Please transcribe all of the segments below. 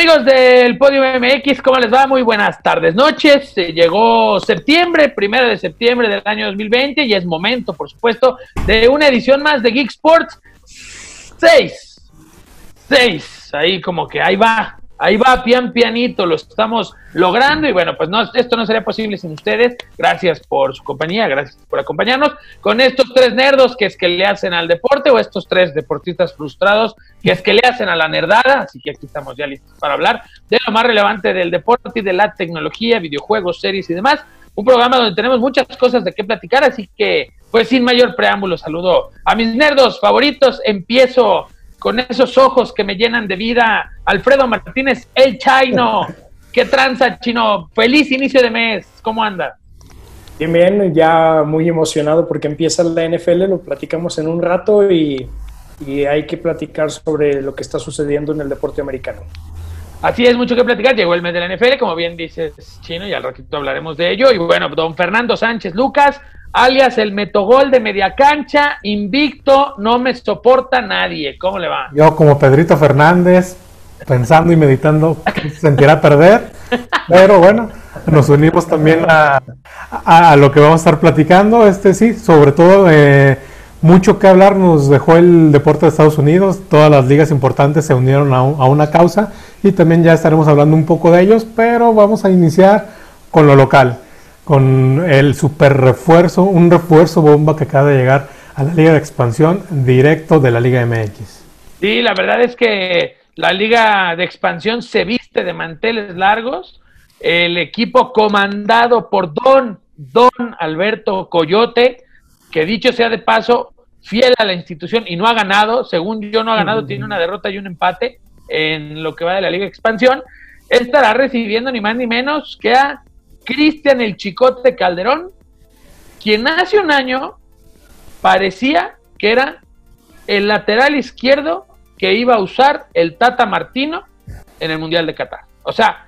Amigos del Podio MX, ¿cómo les va? Muy buenas tardes, noches. llegó septiembre, primero de septiembre del año 2020 y es momento, por supuesto, de una edición más de Geek Sports. Seis. Seis. Ahí como que ahí va, Ahí va, pian pianito, lo estamos logrando y bueno, pues no, esto no sería posible sin ustedes. Gracias por su compañía, gracias por acompañarnos con estos tres nerdos que es que le hacen al deporte o estos tres deportistas frustrados que es que le hacen a la nerdada. Así que aquí estamos ya listos para hablar de lo más relevante del deporte y de la tecnología, videojuegos, series y demás. Un programa donde tenemos muchas cosas de qué platicar, así que pues sin mayor preámbulo saludo a mis nerdos favoritos. Empiezo con esos ojos que me llenan de vida. Alfredo Martínez, el Chino. ¿Qué tranza, Chino? Feliz inicio de mes. ¿Cómo anda? Bien, bien, ya muy emocionado porque empieza la NFL, lo platicamos en un rato y, y hay que platicar sobre lo que está sucediendo en el deporte americano. Así es, mucho que platicar. Llegó el mes de la NFL, como bien dices, Chino, y al ratito hablaremos de ello. Y bueno, don Fernando Sánchez Lucas, alias el metogol de media cancha, invicto, no me soporta nadie. ¿Cómo le va? Yo como Pedrito Fernández, pensando y meditando, sentirá perder, pero bueno, nos unimos también a, a, lo que vamos a estar platicando. Este sí, sobre todo eh, mucho que hablar nos dejó el deporte de Estados Unidos, todas las ligas importantes se unieron a, a una causa y también ya estaremos hablando un poco de ellos, pero vamos a iniciar con lo local con el super refuerzo, un refuerzo bomba que acaba de llegar a la Liga de Expansión directo de la Liga MX. Sí, la verdad es que la Liga de Expansión se viste de manteles largos. El equipo comandado por Don, Don Alberto Coyote, que dicho sea de paso, fiel a la institución y no ha ganado, según yo no ha ganado, tiene una derrota y un empate en lo que va de la Liga de Expansión, estará recibiendo ni más ni menos que a Cristian el Chicote Calderón, quien hace un año parecía que era el lateral izquierdo que iba a usar el Tata Martino en el Mundial de Qatar. O sea,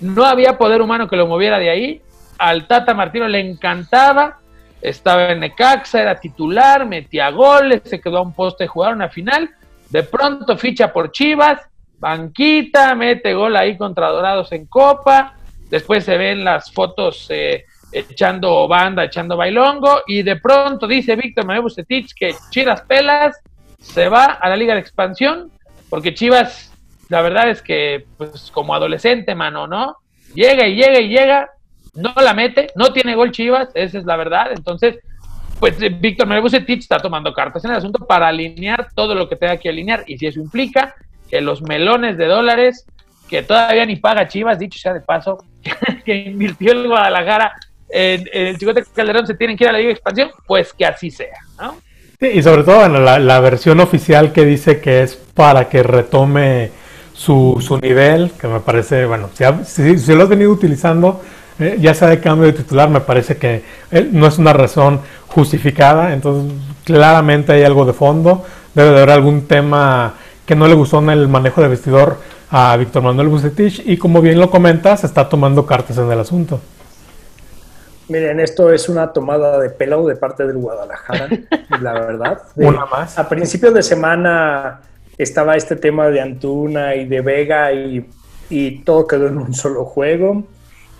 no había poder humano que lo moviera de ahí. Al Tata Martino le encantaba, estaba en Necaxa, era titular, metía goles, se quedó a un poste de jugar una final. De pronto ficha por Chivas, banquita, mete gol ahí contra Dorados en Copa, después se ven las fotos eh, echando banda, echando bailongo, y de pronto dice Víctor Manuel Bucetich que Chivas Pelas se va a la Liga de Expansión, porque Chivas, la verdad es que, pues como adolescente, mano, ¿no? Llega y llega y llega, no la mete, no tiene gol Chivas, esa es la verdad, entonces, pues eh, Víctor Manuel Bucetich está tomando cartas en el asunto para alinear todo lo que tenga que alinear, y si eso implica que los melones de dólares que todavía ni paga Chivas, dicho sea de paso, que invirtió el Guadalajara en, el Chicote Calderón, se tienen que ir a la Liga de Expansión, pues que así sea, ¿no? Y sobre todo en la, versión oficial que dice que es para que retome su, su nivel, que me parece, bueno, si, si, lo has venido utilizando, eh, ya sea de cambio de titular, me parece que eh, no es una razón justificada, entonces claramente hay algo de fondo, debe de haber algún tema que no le gustó en el manejo de vestidor a Víctor Manuel Bucetich y como bien lo comentas, está tomando cartas en el asunto. Miren, esto es una tomada de pelo de parte del Guadalajara, la verdad. una más. A principios de semana estaba este tema de Antuna y de Vega y, y todo quedó en un solo juego.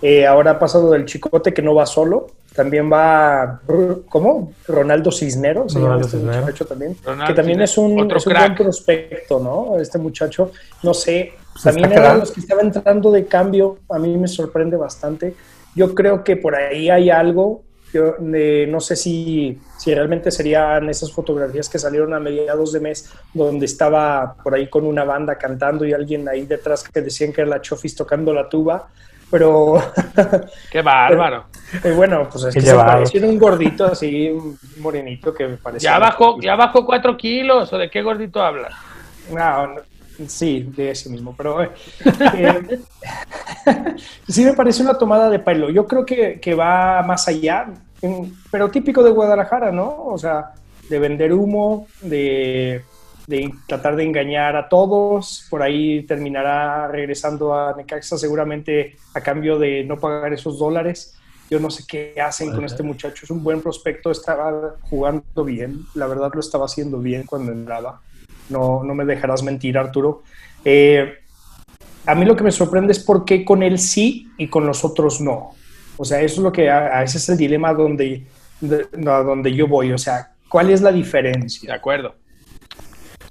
Eh, ahora ha pasado del Chicote que no va solo, también va, ¿cómo? Ronaldo Cisneros, Ronaldo este Cisneros. también, que también es un, un buen prospecto, ¿no? Este muchacho, no sé, también era de los que estaba entrando de cambio, a mí me sorprende bastante. Yo creo que por ahí hay algo, yo, no sé si, si realmente serían esas fotografías que salieron a mediados de mes, donde estaba por ahí con una banda cantando y alguien ahí detrás que decían que era la Chofis tocando la tuba pero... Qué bárbaro. Y bueno, pues es que se parecía un gordito así, un morenito que me parecía... Ya bajó, ya bajó cuatro kilos, ¿o de qué gordito hablas? No, sí, de ese mismo, pero... Eh, eh, sí me parece una tomada de pelo. Yo creo que, que va más allá, pero típico de Guadalajara, ¿no? O sea, de vender humo, de de tratar de engañar a todos. Por ahí terminará regresando a Necaxa seguramente a cambio de no pagar esos dólares. Yo no sé qué hacen con este muchacho. Es un buen prospecto, estaba jugando bien. La verdad lo estaba haciendo bien cuando entraba. No, no me dejarás mentir, Arturo. Eh, a mí lo que me sorprende es por qué con él sí y con los otros no. O sea, eso es lo que, a, ese es el dilema donde, donde yo voy. O sea, ¿cuál es la diferencia? De acuerdo.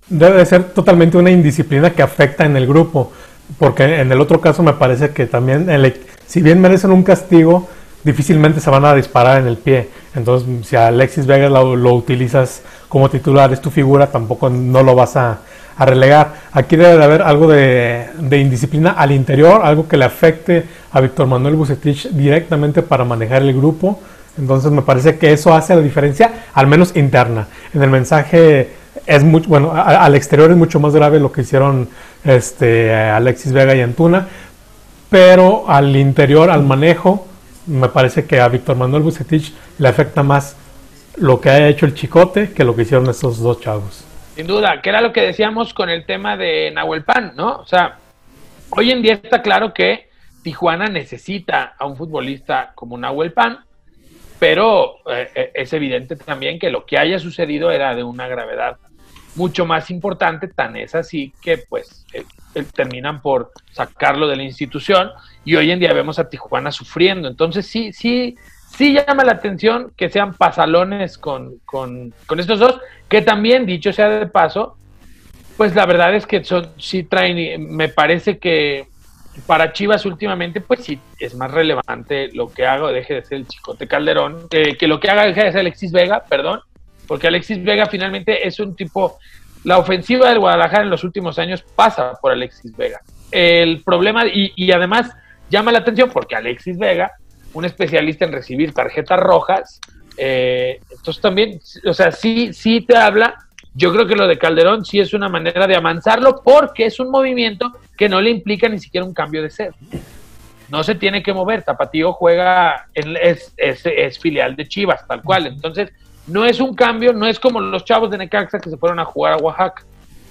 Debe ser totalmente una indisciplina que afecta en el grupo, porque en el otro caso me parece que también, el, si bien merecen un castigo, difícilmente se van a disparar en el pie. Entonces, si a Alexis Vega lo, utilizas como titular, es tu figura, tampoco no lo vas a, relegar. Aquí debe de haber algo de, indisciplina al interior, algo que le afecte a Víctor Manuel Bucetich directamente para manejar el grupo. Entonces me parece que eso hace la diferencia, al menos interna. En el mensaje es mucho, bueno, al exterior es mucho más grave lo que hicieron este, Alexis Vega y Antuna, pero al interior, al manejo, me parece que a Víctor Manuel Bucetich le afecta más lo que ha hecho el Chicote que lo que hicieron estos dos chavos. Sin duda, que era lo que decíamos con el tema de Nahuel Pan, ¿no? O sea, hoy en día está claro que Tijuana necesita a un futbolista como Nahuel Pan, pero eh, eh, es evidente también que lo que haya sucedido era de una gravedad mucho más importante, tan es así que pues eh, terminan por sacarlo de la institución y hoy en día vemos a Tijuana sufriendo. Entonces sí, sí, sí llama la atención que sean pasalones con, con, estos dos, que también, dicho sea de paso, pues la verdad es que son, sí traen, me parece que para Chivas últimamente, pues sí, es más relevante lo que haga deje de ser el Chicote Calderón, que, que lo que haga deje de ser Alexis Vega, perdón, porque Alexis Vega finalmente es un tipo, la ofensiva del Guadalajara en los últimos años pasa por Alexis Vega. El problema, y, y además llama la atención porque Alexis Vega, un especialista en recibir tarjetas rojas, eh, entonces también, o sea, sí, sí te habla. Yo creo que lo de Calderón sí es una manera de amansarlo porque es un movimiento que no le implica ni siquiera un cambio de sed. No se tiene que mover. Tapatío juega, en, es, es, filial de Chivas, tal cual. Entonces, no es un cambio, no es como los chavos de Necaxa que se fueron a jugar a Oaxaca,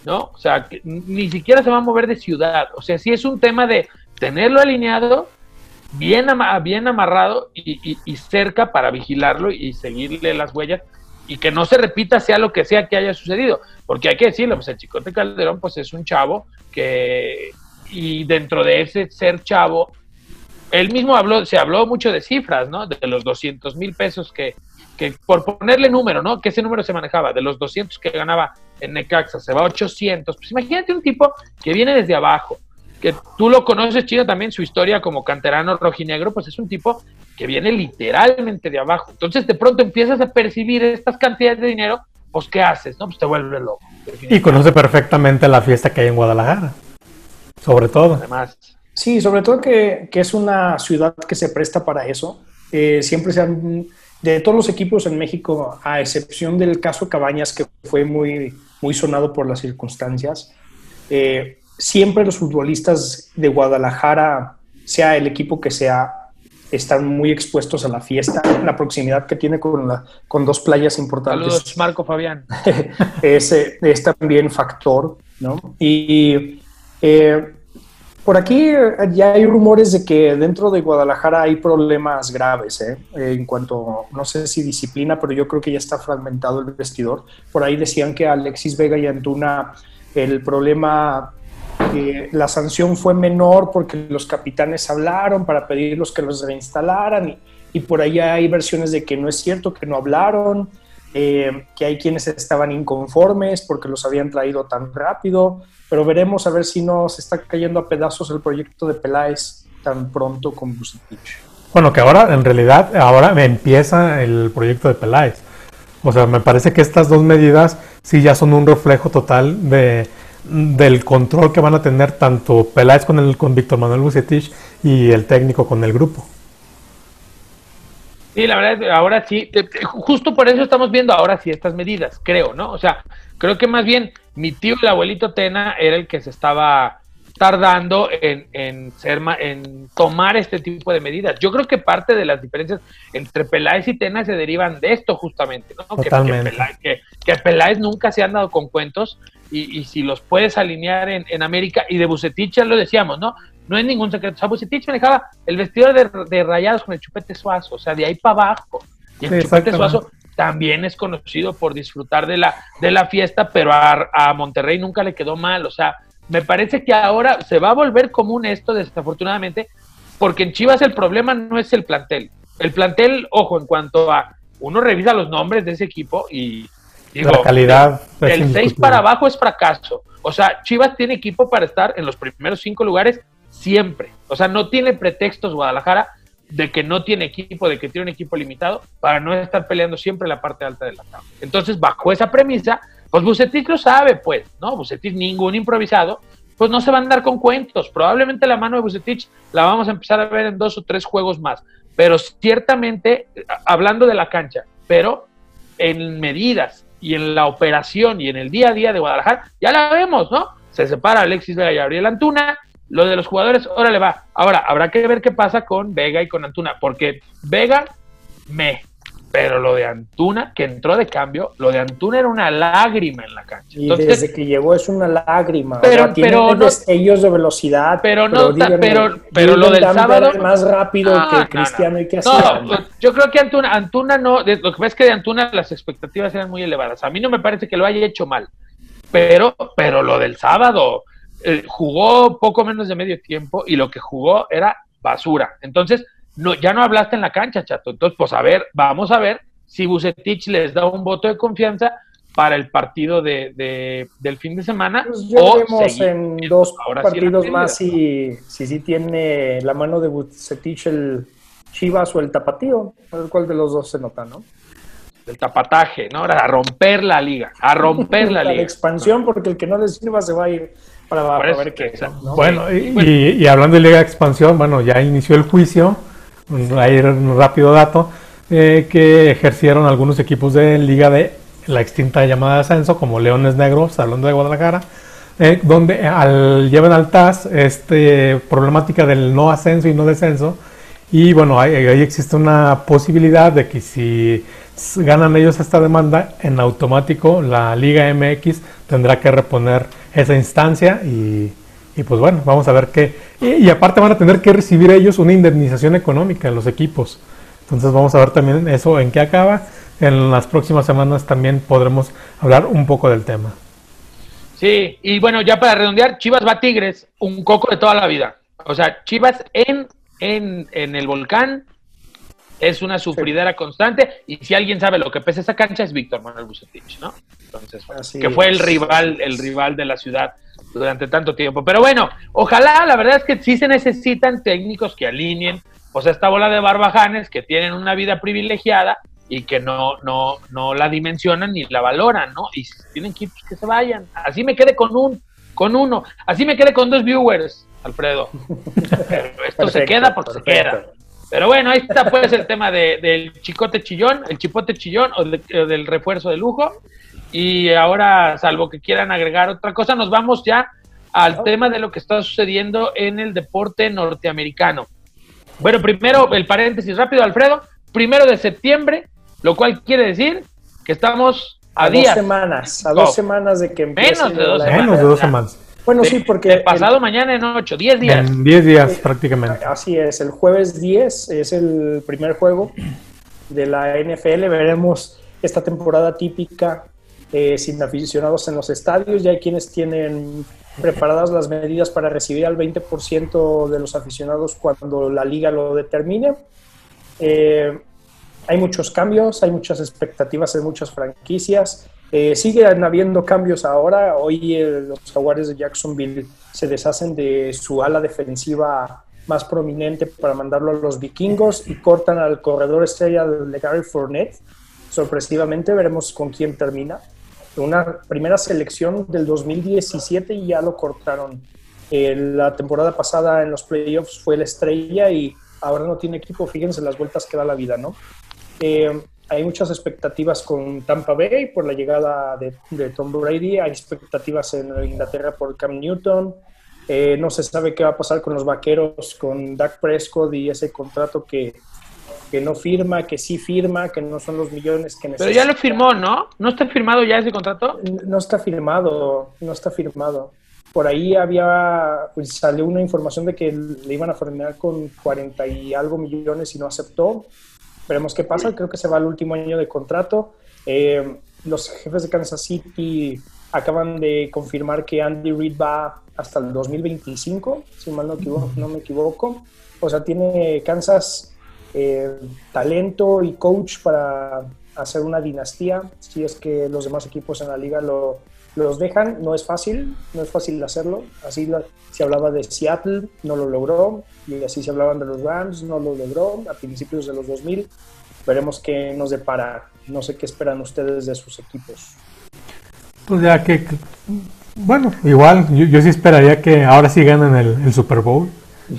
¿no? O sea, que ni siquiera se va a mover de ciudad. O sea, sí es un tema de tenerlo alineado, bien, bien amarrado y, cerca para vigilarlo y seguirle las huellas y que no se repita sea lo que sea que haya sucedido. Porque hay que decirlo, pues el Chicote Calderón pues es un chavo que, y dentro de ese ser chavo, él mismo habló, se habló mucho de cifras, ¿no? De los 200 mil pesos que, que, por ponerle número, ¿no? Que ese número se manejaba, de los 200 que ganaba en Necaxa, se va a 800. Pues imagínate un tipo que viene desde abajo, que tú lo conoces, Chino, también su historia como canterano rojinegro, pues es un tipo que viene literalmente de abajo. Entonces, de pronto empiezas a percibir estas cantidades de dinero, pues ¿qué haces? No, pues te vuelves loco. Y conoce perfectamente la fiesta que hay en Guadalajara, sobre todo. Además. Sí, sobre todo que, es una ciudad que se presta para eso. Eh, siempre se han, de todos los equipos en México, a excepción del caso Cabañas, que fue muy, muy sonado por las circunstancias, eh, siempre los futbolistas de Guadalajara, sea el equipo que sea, están muy expuestos a la fiesta, la proximidad que tiene con, la, con dos playas importantes. Saludos, Marco Fabián. es, es, también factor, ¿no? Y eh, por aquí ya hay rumores de que dentro de Guadalajara hay problemas graves, ¿eh? En cuanto, no sé si disciplina, pero yo creo que ya está fragmentado el vestidor. Por ahí decían que Alexis Vega y Antuna, el problema la sanción fue menor porque los capitanes hablaron para pedirlos que los reinstalaran y, por ahí hay versiones de que no es cierto, que no hablaron, eh, que hay quienes estaban inconformes porque los habían traído tan rápido, pero veremos a ver si no se está cayendo a pedazos el proyecto de Peláez tan pronto con Bucetich. Bueno, que ahora en realidad ahora empieza el proyecto de Peláez. O sea, me parece que estas dos medidas sí ya son un reflejo total de, del control que van a tener tanto Peláez con, el, con Víctor Manuel Bucetich y el técnico con el grupo. Sí, la verdad, ahora sí, justo por eso estamos viendo ahora sí estas medidas, creo, ¿no? O sea, creo que más bien mi tío, el abuelito Tena, era el que se estaba tardando en, en, ser, en tomar este tipo de medidas. Yo creo que parte de las diferencias entre Peláez y Tena se derivan de esto justamente, ¿no? Que, que, que, Peláez, nunca se han dado con cuentos y, si los puedes alinear en, América, y de Bucetich ya lo decíamos, ¿no? No es ningún secreto. O sea, Bucetich manejaba el vestidor de, rayados con el chupete suazo, o sea, de ahí para abajo. Y el chupete suazo también es conocido por disfrutar de la, de la fiesta, pero a, Monterrey nunca le quedó mal, o sea, me parece que ahora se va a volver común esto, desafortunadamente, porque en Chivas el problema no es el plantel. El plantel, ojo, en cuanto a uno revisa los nombres de ese equipo y digo, la calidad del 6 para abajo es fracaso. O sea, Chivas tiene equipo para estar en los primeros cinco lugares siempre. O sea, no tiene pretextos Guadalajara de que no tiene equipo, de que tiene un equipo limitado, para no estar peleando siempre la parte alta de la tabla. Entonces, bajo esa premisa, pues Bucetich lo sabe, pues, ¿no? Bucetich, ningún improvisado, pues no se van a andar con cuentos. Probablemente la mano de Bucetich la vamos a empezar a ver en dos o tres juegos más. Pero ciertamente, hablando de la cancha, pero en medidas y en la operación y en el día a día de Guadalajara, ya la vemos, ¿no? Se separa Alexis Vega y Gabriel Antuna, lo de los jugadores, órale va. Ahora, habrá que ver qué pasa con Vega y con Antuna, porque Vega, me. Pero lo de Antuna, que entró de cambio, lo de Antuna era una lágrima en la cancha. Y desde que llegó es una lágrima. Pero, pero no, destellos de velocidad. Pero no, pero, pero, lo del sábado. más rápido que Cristiano y que No, yo creo que Antuna, Antuna no. Lo que pasa es que de Antuna las expectativas eran muy elevadas. A mí no me parece que lo haya hecho mal. Pero, pero lo del sábado, eh, jugó poco menos de medio tiempo y lo que jugó era basura. Entonces, no, ya no hablaste en la cancha, chato. Entonces, pues a ver, vamos a ver si Bucetich les da un voto de confianza para el partido de, del fin de semana. Pues o vemos en dos partidos más si, si, si tiene la mano de Bucetich el Chivas o el Tapatío. A ver cuál de los dos se nota, ¿no? El tapataje, ¿no? Ahora a romper la liga, a romper la, liga. La expansión, porque el que no le sirva se va a ir para, ver qué. Bueno, y, hablando de Liga de Expansión, bueno, ya inició el juicio, ahí un rápido dato, eh, que ejercieron algunos equipos de Liga de la extinta llamada de ascenso, como Leones Negros, hablando de Guadalajara, eh, donde al, llevan al TAS este, problemática del no ascenso y no descenso. Y bueno, ahí, ahí existe una posibilidad de que si ganan ellos esta demanda, en automático la Liga MX tendrá que reponer esa instancia y, pues bueno, vamos a ver qué. Y, aparte van a tener que recibir ellos una indemnización económica en los equipos. Entonces vamos a ver también eso en qué acaba. En las próximas semanas también podremos hablar un poco del tema. Sí, y bueno, ya para redondear, Chivas va a Tigres, un coco de toda la vida. O sea, Chivas en, en, en el volcán es una sufridera constante y si alguien sabe lo que pesa esa cancha es Víctor Manuel Bucetich, ¿no? Entonces, que fue el rival, el rival de la ciudad durante tanto tiempo. Pero bueno, ojalá, la verdad es que sí se necesitan técnicos que alineen, o sea, esta bola de barbajanes que tienen una vida privilegiada y que no, no, no la dimensionan ni la valoran, ¿no? Y tienen equipos que se vayan. Así me quede con un, con uno, así me quede con dos viewers, Alfredo. esto se queda porque se queda. Pero bueno, ahí está pues el tema del chicote chillón, el chipote chillón o, del refuerzo de lujo. Y ahora, salvo que quieran agregar otra cosa, nos vamos ya al tema de lo que está sucediendo en el deporte norteamericano. Bueno, primero el paréntesis rápido, Alfredo. Primero de septiembre, lo cual quiere decir que estamos a, días. Dos semanas, a dos semanas de que empiece. Menos de dos semanas. Menos de dos semanas. Bueno, sí, porque... pasado mañana en 8, 10 días. En 10 días prácticamente. Así es, el jueves 10 es el primer juego de la NFL. Veremos esta temporada típica eh, sin aficionados en los estadios. Ya hay quienes tienen preparadas las medidas para recibir al 20% de los aficionados cuando la liga lo determine. Eh, hay muchos cambios, hay muchas expectativas en muchas franquicias. Eh, siguen habiendo cambios ahora. Hoy eh, los jaguares de Jacksonville se deshacen de su ala defensiva más prominente para mandarlo a los vikingos y cortan al corredor estrella de Gary Fournette. Sorpresivamente veremos con quién termina. Una primera selección del 2017 y ya lo cortaron. Eh, la temporada pasada en los playoffs fue la estrella y ahora no tiene equipo. Fíjense las vueltas que da la vida, ¿no? Hay muchas expectativas con Tampa Bay por la llegada de, Tom Brady, hay expectativas en Inglaterra por Cam Newton, eh, no se sabe qué va a pasar con los vaqueros, con Dak Prescott y ese contrato que, que no firma, que sí firma, que no son los millones que necesita. Pero ya lo firmó, ¿no? ¿No está firmado ya ese contrato? No está firmado, no está firmado. Por ahí había, pues salió una información de que le iban a firmar con 40 y algo millones y no aceptó veremos qué pasa. Creo que se va al último año de contrato. Eh, los jefes de Kansas City acaban de confirmar que Andy Reid va hasta el 2025, si mal no, no me equivoco. O sea, tiene Kansas eh, talento y coach para hacer una dinastía, si es que los demás equipos en la liga lo, los dejan. No es fácil, no es fácil hacerlo. Así se hablaba de Seattle, no lo logró, y así se hablaban de los Rams, no lo logró a principios de los 2000. Veremos qué nos depara. No sé qué esperan ustedes de sus equipos. Pues ya que, bueno, igual yo, sí esperaría que ahora sí ganen el, Super Bowl,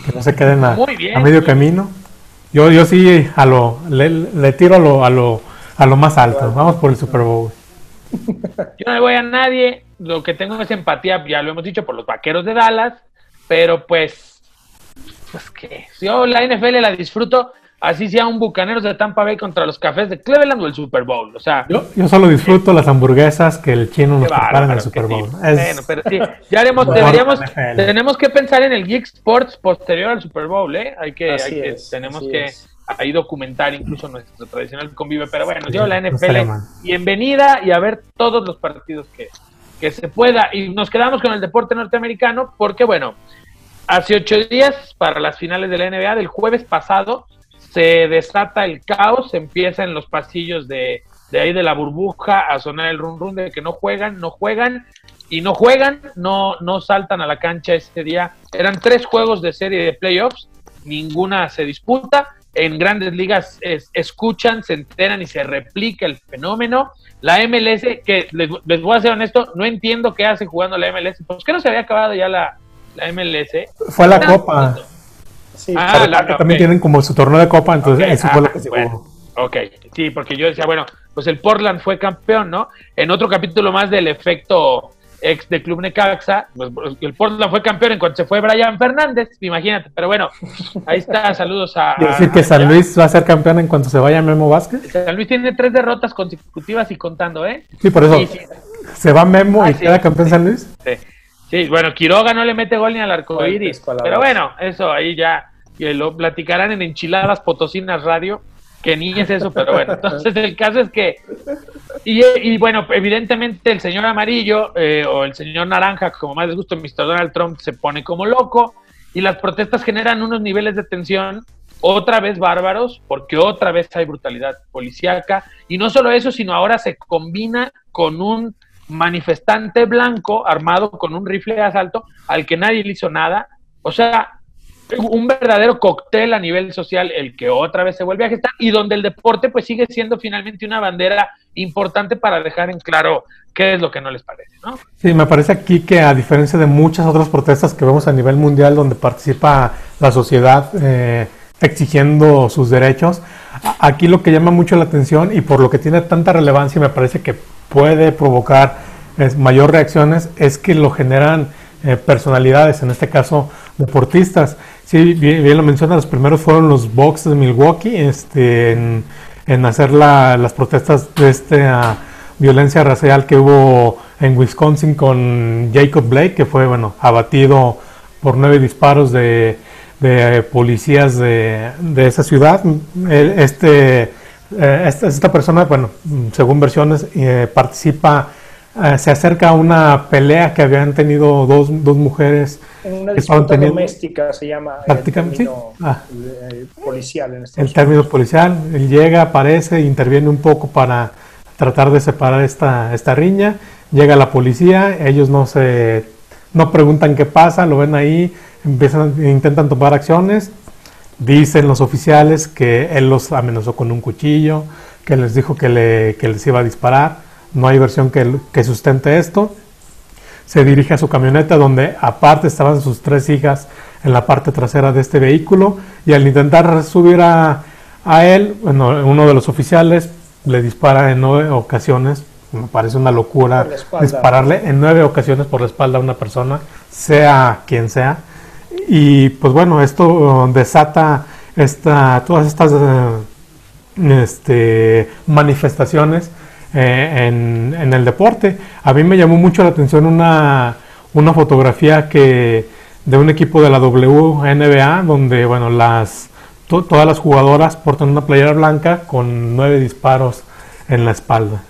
que no se queden a, medio camino. Yo, yo sí a lo, le, tiro a lo, a lo, a lo más alto. Vamos por el Super Bowl. Yo no le voy a nadie. Lo que tengo es empatía, ya lo hemos dicho, por los vaqueros de Dallas. Pero pues, pues que yo la NFL la disfruto así sea un Bucaneros de Tampa Bay contra los Cafés de Cleveland o el Super Bowl. O sea, yo, yo solo disfruto las hamburguesas que el chino nos prepara en el Super Bowl. Bueno, pero sí, ya haremos, deberíamos, tenemos que pensar en el Geek Sports posterior al Super Bowl, ¿eh? Hay que, hay que tenemos que ahí documentar incluso nuestro tradicional convive. Pero bueno, yo la NFL, bienvenida y a ver todos los partidos que, que se pueda. Y nos quedamos con el deporte norteamericano porque, bueno, hace ocho días para las finales de la NBA del jueves pasado se desata el caos, empieza en los pasillos de, ahí de la burbuja a sonar el run run de que no juegan, no juegan y no juegan, no, no saltan a la cancha este día. Eran tres juegos de serie de playoffs, ninguna se disputa. En grandes ligas escuchan, se enteran y se replica el fenómeno. La MLS, que les, voy a ser honesto, no entiendo qué hace jugando la MLS. ¿Por qué no se había acabado ya la, MLS? Fue la Copa. Sí, ah, también tienen como su torneo de copa, entonces eso fue lo que se bueno. Ok, sí, porque yo decía, bueno, pues el Portland fue campeón, ¿no? En otro capítulo más del efecto ex de Club Necaxa, pues, el Portland fue campeón en cuanto se fue Brian Fernández, imagínate, pero bueno, ahí está, saludos a... decir que San Luis va a ser campeón en cuanto se vaya Memo Vázquez? San Luis tiene tres derrotas consecutivas y contando, ¿eh? Sí, por eso. ¿Se va Memo y ah, queda campeón San Luis? Sí. Sí, bueno, Quiroga no le mete gol ni al arco iris. Pero bueno, eso ahí ya lo platicarán en Enchiladas Potosinas Radio, que ni es eso, pero bueno. Entonces el caso es que. Y, bueno, evidentemente el señor amarillo eh, o el señor naranja, como más les gusta, Mr. Donald Trump, se pone como loco y las protestas generan unos niveles de tensión otra vez bárbaros, porque otra vez hay brutalidad policíaca. Y no solo eso, sino ahora se combina con un manifestante blanco armado con un rifle de asalto al que nadie le hizo nada. O sea, un verdadero cóctel a nivel social el que otra vez se vuelve a gestar y donde el deporte pues sigue siendo finalmente una bandera importante para dejar en claro qué es lo que no les parece, ¿no? Sí, me parece aquí que a diferencia de muchas otras protestas que vemos a nivel mundial donde participa la sociedad eh, exigiendo sus derechos, aquí lo que llama mucho la atención y por lo que tiene tanta relevancia y me parece que puede provocar mayor reacciones es que lo generan eh, personalidades, en este caso deportistas. Sí, bien, lo menciona, los primeros fueron los Bucks de Milwaukee este, en, hacer las protestas de esta violencia racial que hubo en Wisconsin con Jacob Blake, que fue bueno abatido por nueve disparos de, policías de, esa ciudad. Este, eh, esta, persona, bueno, según versiones, eh, participa eh, se acerca a una pelea que habían tenido dos, dos mujeres. En una disputa doméstica se llama el término ah. eh, policial. En este el término policial, él llega, aparece, interviene un poco para tratar de separar esta, esta riña. Llega la policía, ellos no se no preguntan qué pasa, lo ven ahí, empiezan, intentan tomar acciones. Dicen los oficiales que él los amenazó con un cuchillo, que les dijo que, le, que les iba a disparar no hay versión que, sustente esto. Se dirige a su camioneta donde aparte estaban sus tres hijas en la parte trasera de este vehículo y al intentar subir a, él, bueno, uno de los oficiales le dispara en nueve ocasiones. Me parece una locura dispararle en nueve ocasiones por la espalda a una persona, sea quien sea. Y pues bueno, esto desata esta, todas estas eh, este, manifestaciones eh, en, el deporte. A mí me llamó mucho la atención una, una fotografía que de un equipo de la WNBA donde bueno las todas las jugadoras portan una playera blanca con nueve disparos en la espalda.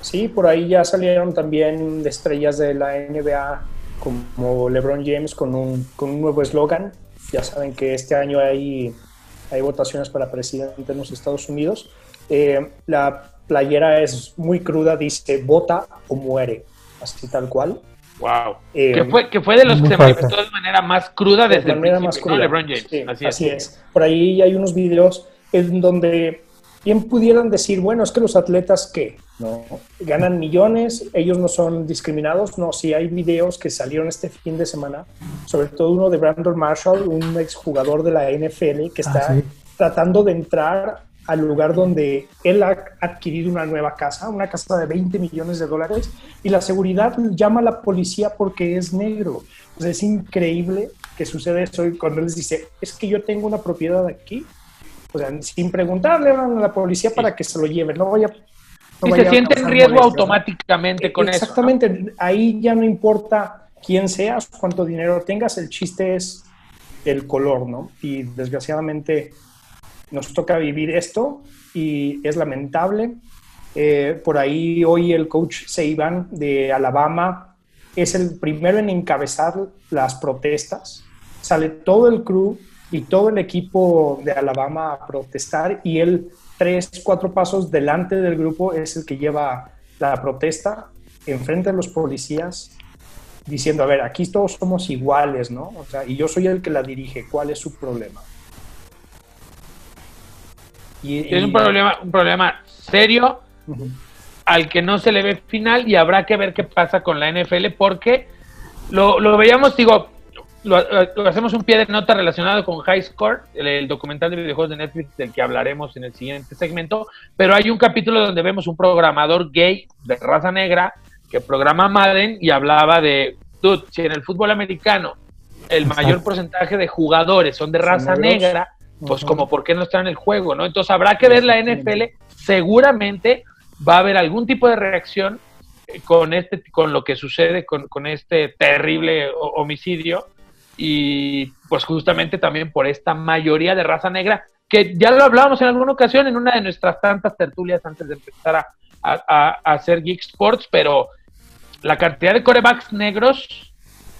Sí, por ahí ya salieron también estrellas de la NBA como LeBron James con un, con un nuevo eslogan. Ya saben que este año hay, hay votaciones para presidente en los Estados Unidos. Eh, la playera es muy cruda, dice vota o muere, así tal cual. Wow. Eh, que, fue, que fue de los que se manifestó de manera más cruda desde el principio, más cruda. LeBron James. así, es. Por ahí hay unos videos en donde bien pudieran decir, bueno, es que los atletas que no ganan millones, ellos no son discriminados. No, sí hay videos que salieron este fin de semana, sobre todo uno de Brandon Marshall, un exjugador de la NFL que ah, está tratando de entrar al lugar donde él ha adquirido una nueva casa, una casa de 20 millones de dólares, y la seguridad llama a la policía porque es negro. es increíble que sucede eso cuando él les dice, es que yo tengo una propiedad aquí o sea, sin preguntarle a la policía para que se lo lleve. No vaya. y se siente en riesgo automáticamente con eso. Exactamente. Ahí ya no importa quién seas, cuánto dinero tengas, el chiste es el color, ¿no? Y desgraciadamente nos toca vivir esto y es lamentable. Eh, por ahí hoy el coach Seiban de Alabama es el primero en encabezar las protestas. Sale todo el crew y todo el equipo de Alabama a protestar y él tres, cuatro pasos delante del grupo es el que lleva la protesta enfrente de los policías diciendo, a ver, aquí todos somos iguales, ¿no? O sea, y yo soy el que la dirige, ¿cuál es su problema? Y, es un problema, un problema serio al que no se le ve final y habrá que ver qué pasa con la NFL porque lo, lo veíamos, digo, lo, hacemos un pie de nota relacionado con High Score, el, documental de videojuegos de Netflix del que hablaremos en el siguiente segmento, pero hay un capítulo donde vemos un programador gay de raza negra que programa Madden y hablaba de, dude, si en el fútbol americano el mayor porcentaje de jugadores son de raza negra, pues como por qué no está en el juego, ¿no? Entonces habrá que ver la NFL, seguramente va a haber algún tipo de reacción eh, con este con lo que sucede con, con este terrible homicidio. Y pues justamente también por esta mayoría de raza negra, que ya lo hablábamos en alguna ocasión en una de nuestras tantas tertulias antes de empezar a, hacer Geek Sports, pero la cantidad de corebacks negros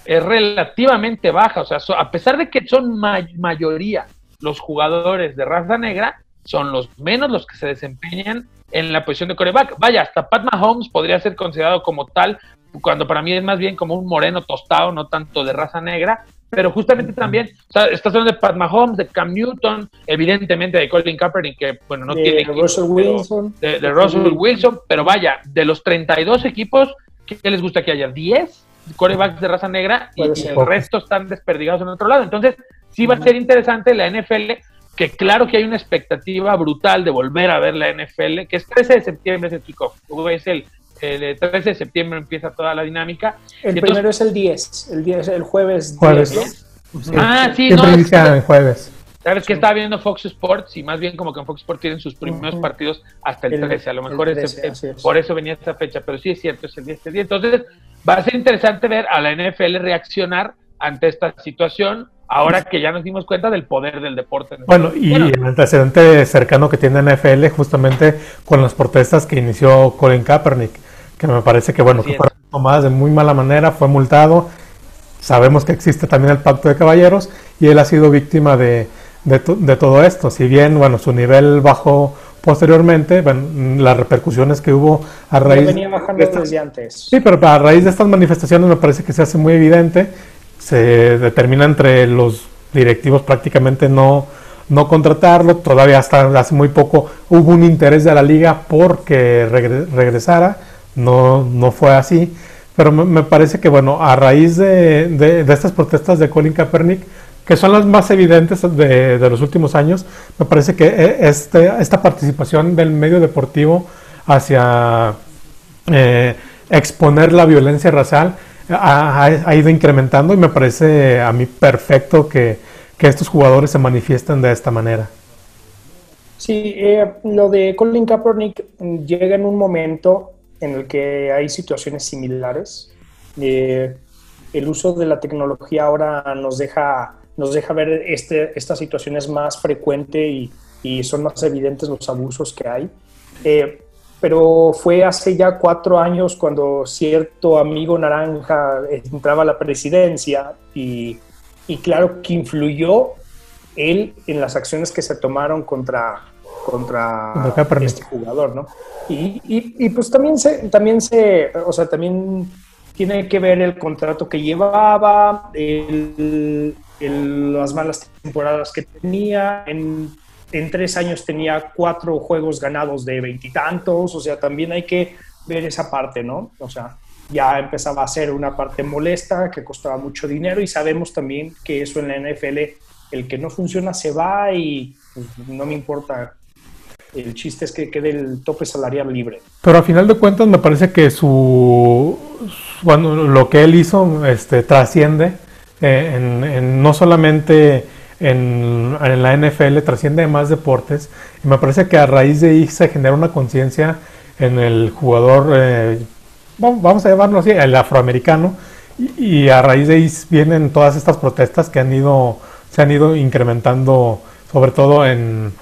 es relativamente baja, o sea, a pesar de que son mayoría los jugadores de raza negra, son los menos los que se desempeñan en la posición de coreback. Vaya, hasta Pat Mahomes podría ser considerado como tal, cuando para mí es más bien como un moreno tostado, no tanto de raza negra, pero justamente también, o sea, estás hablando de Pat Mahomes, de Cam Newton, evidentemente de Colin Kaepernick, que, bueno, no tiene... De Russell Wilson. De, Russell Wilson, pero vaya, de los 32 equipos, ¿qué les gusta que haya? ¿10 corebacks de raza negra y, el resto están desperdigados en otro lado? Entonces, sí va a ser interesante la NFL, que claro que hay una expectativa brutal de volver a ver la NFL, que es 13 de septiembre es el kickoff, es el el 13 de septiembre empieza toda la dinámica. El primero es el 10, el 10, el jueves. jueves. Ah, sí, no. el jueves. Sabes que estaba viendo Fox Sports y más bien como que en Fox Sports tienen sus primeros partidos hasta el, 13, a lo mejor por eso venía esta fecha, pero sí es cierto, es el 10 de día. Entonces va a ser interesante ver a la NFL reaccionar ante esta situación ahora que ya nos dimos cuenta del poder del deporte. Bueno, y el antecedente cercano que tiene NFL justamente con las protestas que inició Colin Kaepernick que me parece que, bueno, que fueron tomadas de muy mala manera, fue multado. Sabemos que existe también el pacto de caballeros y él ha sido víctima de, de, todo esto. Si bien, bueno, su nivel bajó posteriormente, bueno, las repercusiones que hubo a raíz... venía bajando desde antes. Sí, pero a raíz de estas manifestaciones me parece que se hace muy evidente, se determina entre los directivos prácticamente no, no contratarlo, todavía hasta hace muy poco hubo un interés de la liga porque regresara, no, no fue así. Pero me, parece que, bueno, a raíz de, de, estas protestas de Colin Kaepernick, que son las más evidentes de, de los últimos años, me parece que e, este, esta participación del medio deportivo hacia eh, exponer la violencia racial ha, ido incrementando y me parece a mí perfecto que, que estos jugadores se manifiesten de esta manera. Sí, eh, lo de Colin Kaepernick llega en un momento en el que hay situaciones similares. Eh, el uso de la tecnología ahora nos deja, nos deja ver este, estas situaciones más frecuente y, y, son más evidentes los abusos que hay. Eh, pero fue hace ya cuatro años cuando cierto amigo naranja entraba a la presidencia y, y claro que influyó él en las acciones que se tomaron contra, contra este jugador, ¿no? Y, y, pues también se, también se, o sea, también tiene que ver el contrato que llevaba, el, las malas temporadas que tenía, en, en, tres años tenía cuatro juegos ganados de veintitantos, o sea, también hay que ver esa parte, ¿no? O sea, ya empezaba a ser una parte molesta que costaba mucho dinero y sabemos también que eso en la NFL, el que no funciona se va y pues, no me importa el chiste es que quede el tope salarial libre. Pero a final de cuentas me parece que su, bueno, lo que él hizo este, trasciende eh, en, no solamente en, la NFL, trasciende de más deportes. Y me parece que a raíz de ahí se genera una conciencia en el jugador, eh, vamos a llamarlo así, el afroamericano. Y, y, a raíz de ahí vienen todas estas protestas que han ido, se han ido incrementando, sobre todo en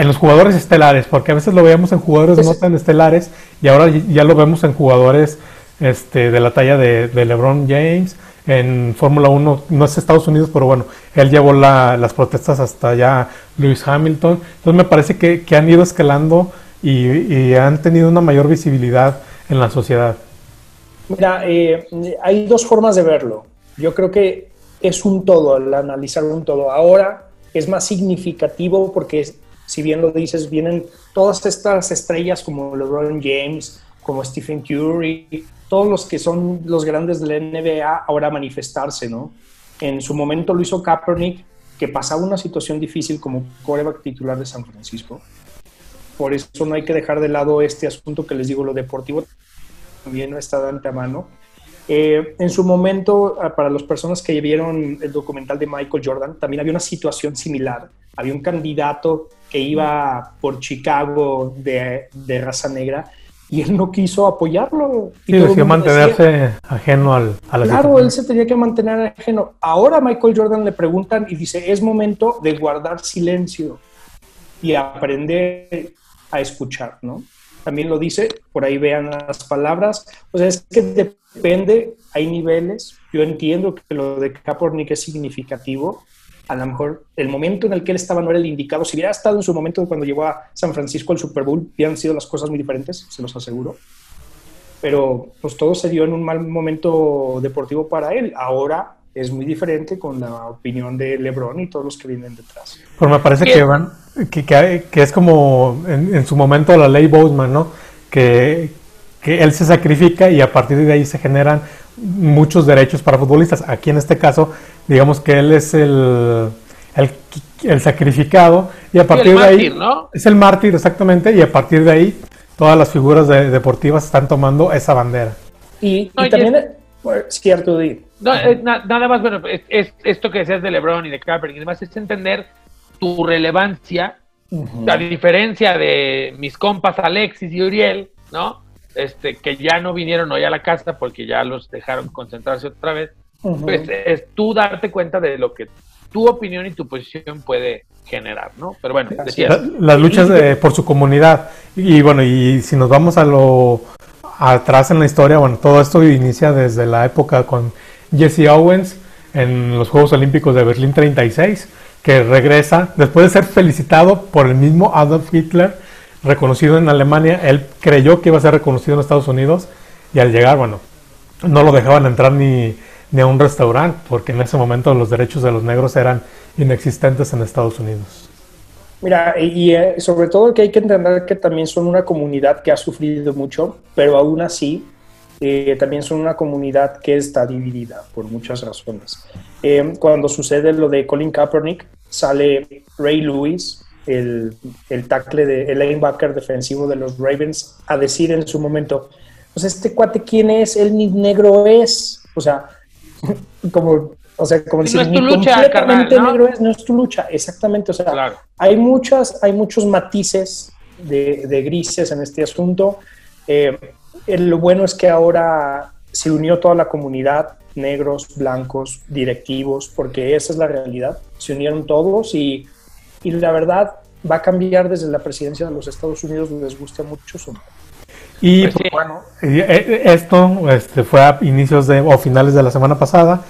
en los jugadores estelares, porque a veces lo veíamos en jugadores no tan estelares y ahora ya lo vemos en jugadores este, de la talla de, LeBron James. En Fórmula 1 no es Estados Unidos, pero bueno, él llevó las protestas hasta allá Lewis Hamilton. Entonces me parece que, han ido escalando y, han tenido una mayor visibilidad en la sociedad. Mira, eh, hay dos formas de verlo. Yo creo que es un todo, al analizar un todo. Ahora es más significativo porque si bien lo dices, vienen todas estas estrellas como LeBron James, como Stephen Curry, todos los que son los grandes de la NBA ahora manifestarse, ¿no? En su momento lo hizo Kaepernick, que pasaba una situación difícil como coreback titular de San Francisco. Por eso no hay que dejar de lado este asunto que les digo, lo deportivo también está de antemano. Eh, en su momento, ah, para las personas que vieron el documental de Michael Jordan, también había una situación similar. Había un candidato que iba por Chicago de, de raza negra y él no quiso apoyarlo. Y sí, mantenerse ajeno al, a la Claro, él se tenía que mantener ajeno. Ahora Michael Jordan le preguntan y dice, es momento de guardar silencio y aprender a escuchar, ¿no? También lo dice, por ahí vean las palabras. O sea, es que depende, hay niveles. Yo entiendo que lo de Kaepernick es significativo, a lo mejor el momento en el que él estaba no era el indicado. Si hubiera estado en su momento cuando llegó a San Francisco al Super Bowl, hubieran sido las cosas muy diferentes, se los aseguro. Pero pues todo se dio en un mal momento deportivo para él. Ahora es muy diferente con la opinión de LeBron y todos los que vienen detrás. Pues me parece que, van, que, que, es como en, su momento la ley Boseman, ¿no? Que, que él se sacrifica y a partir de ahí se generan muchos derechos para futbolistas. Aquí en este caso, digamos que él es el, el, sacrificado y a partir de ahí es el mártir exactamente y a partir de ahí todas las figuras deportivas están tomando esa bandera. Y, también es cierto, no, eh, nada más, bueno, es, esto que decías de LeBron y de Kaepernick y demás, es entender tu relevancia, la diferencia de mis compas Alexis y Uriel, ¿no? este, que ya no vinieron hoy a la casa porque ya los dejaron concentrarse otra vez, pues es tú darte cuenta de lo que tu opinión y tu posición puede generar, ¿no? Pero bueno, decías. las luchas por su comunidad. Y bueno, y si nos vamos a lo atrás en la historia, bueno, todo esto inicia desde la época con Jesse Owens en los Juegos Olímpicos de Berlín 36, que regresa después de ser felicitado por el mismo Adolf Hitler reconocido en Alemania, él creyó que iba a ser reconocido en Estados Unidos y al llegar, bueno, no lo dejaban entrar ni, ni a un restaurante porque en ese momento los derechos de los negros eran inexistentes en Estados Unidos. Mira, y, eh, sobre todo que hay que entender que también son una comunidad que ha sufrido mucho, pero aún así eh, también son una comunidad que está dividida por muchas razones. Eh, cuando sucede lo de Colin Kaepernick, sale Ray Lewis, el, el tackle, de, el linebacker defensivo de los Ravens, a decir en su momento, pues este cuate, ¿quién es? Él ni negro es. O sea, como, o sea, como decir, no es tu lucha, ¿no? negro es, no es tu lucha, exactamente. O sea, hay, muchas, hay muchos matices de, de grises en este asunto. Eh, lo bueno es que ahora se unió toda la comunidad, negros, blancos, directivos, porque esa es la realidad. Se unieron todos y y la verdad, va a cambiar desde la presidencia de los Estados Unidos, les gusta mucho su y pues pues, bueno, eh, esto este, fue a inicios de, o finales de la semana pasada,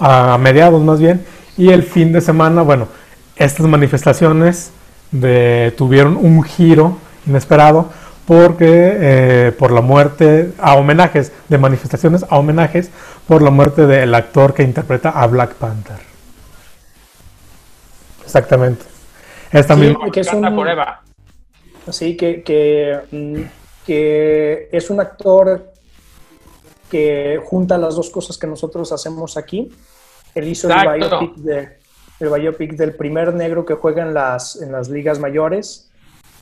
a mediados más bien, y el fin de semana, bueno, estas manifestaciones de, tuvieron un giro inesperado porque eh, por la muerte, a homenajes, de manifestaciones a homenajes por la muerte del actor que interpreta a Black Panther. Exactamente. Esta misma. Que es un, así que, que mm, que es un actor que junta las dos cosas que nosotros hacemos aquí. Él hizo el biopic, de, el biopic, del primer negro que juega en las, en las ligas mayores,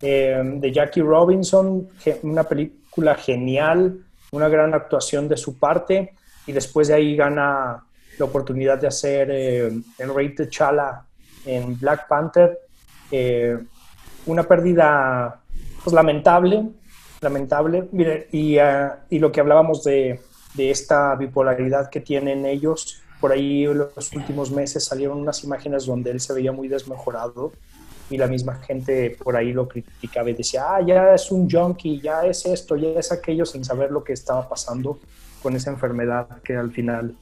eh, de Jackie Robinson, una película genial, una gran actuación de su parte, y después de ahí gana la oportunidad de hacer eh, el Rey T'Challa en Black Panther. Eh, una pérdida pues, lamentable, lamentable. Mire, y, ah, y lo que hablábamos de, de, esta bipolaridad que tienen ellos, por ahí en los últimos meses salieron unas imágenes donde él se veía muy desmejorado y la misma gente por ahí lo criticaba y decía, ah, ya es un junkie, ya es esto, ya es aquello, sin saber lo que estaba pasando con esa enfermedad que al final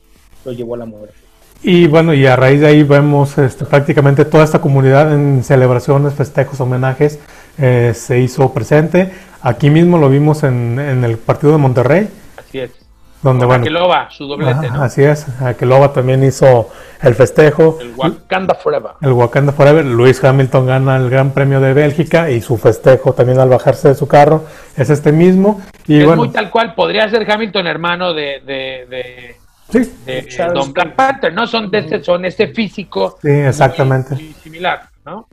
lo llevó a la muerte. Y bueno, y a raíz de ahí vemos este, prácticamente toda esta comunidad en celebraciones, festejos, homenajes, eh, se hizo presente. Aquí mismo lo vimos en, el partido de Monterrey. Así es. Donde, bueno, Aqueloba, su doblete, ¿no? Así es, Aqueloba también hizo el festejo. El Wakanda Forever. El Wakanda Forever. Luis Hamilton gana el Gran Premio de Bélgica y su festejo también al bajarse de su carro es este mismo. Y es bueno, muy tal cual, podría ser Hamilton hermano de, de, de, sí. de Don Black Panther, ¿no? Son de este, son este físico. Sí, exactamente. similar, ¿no?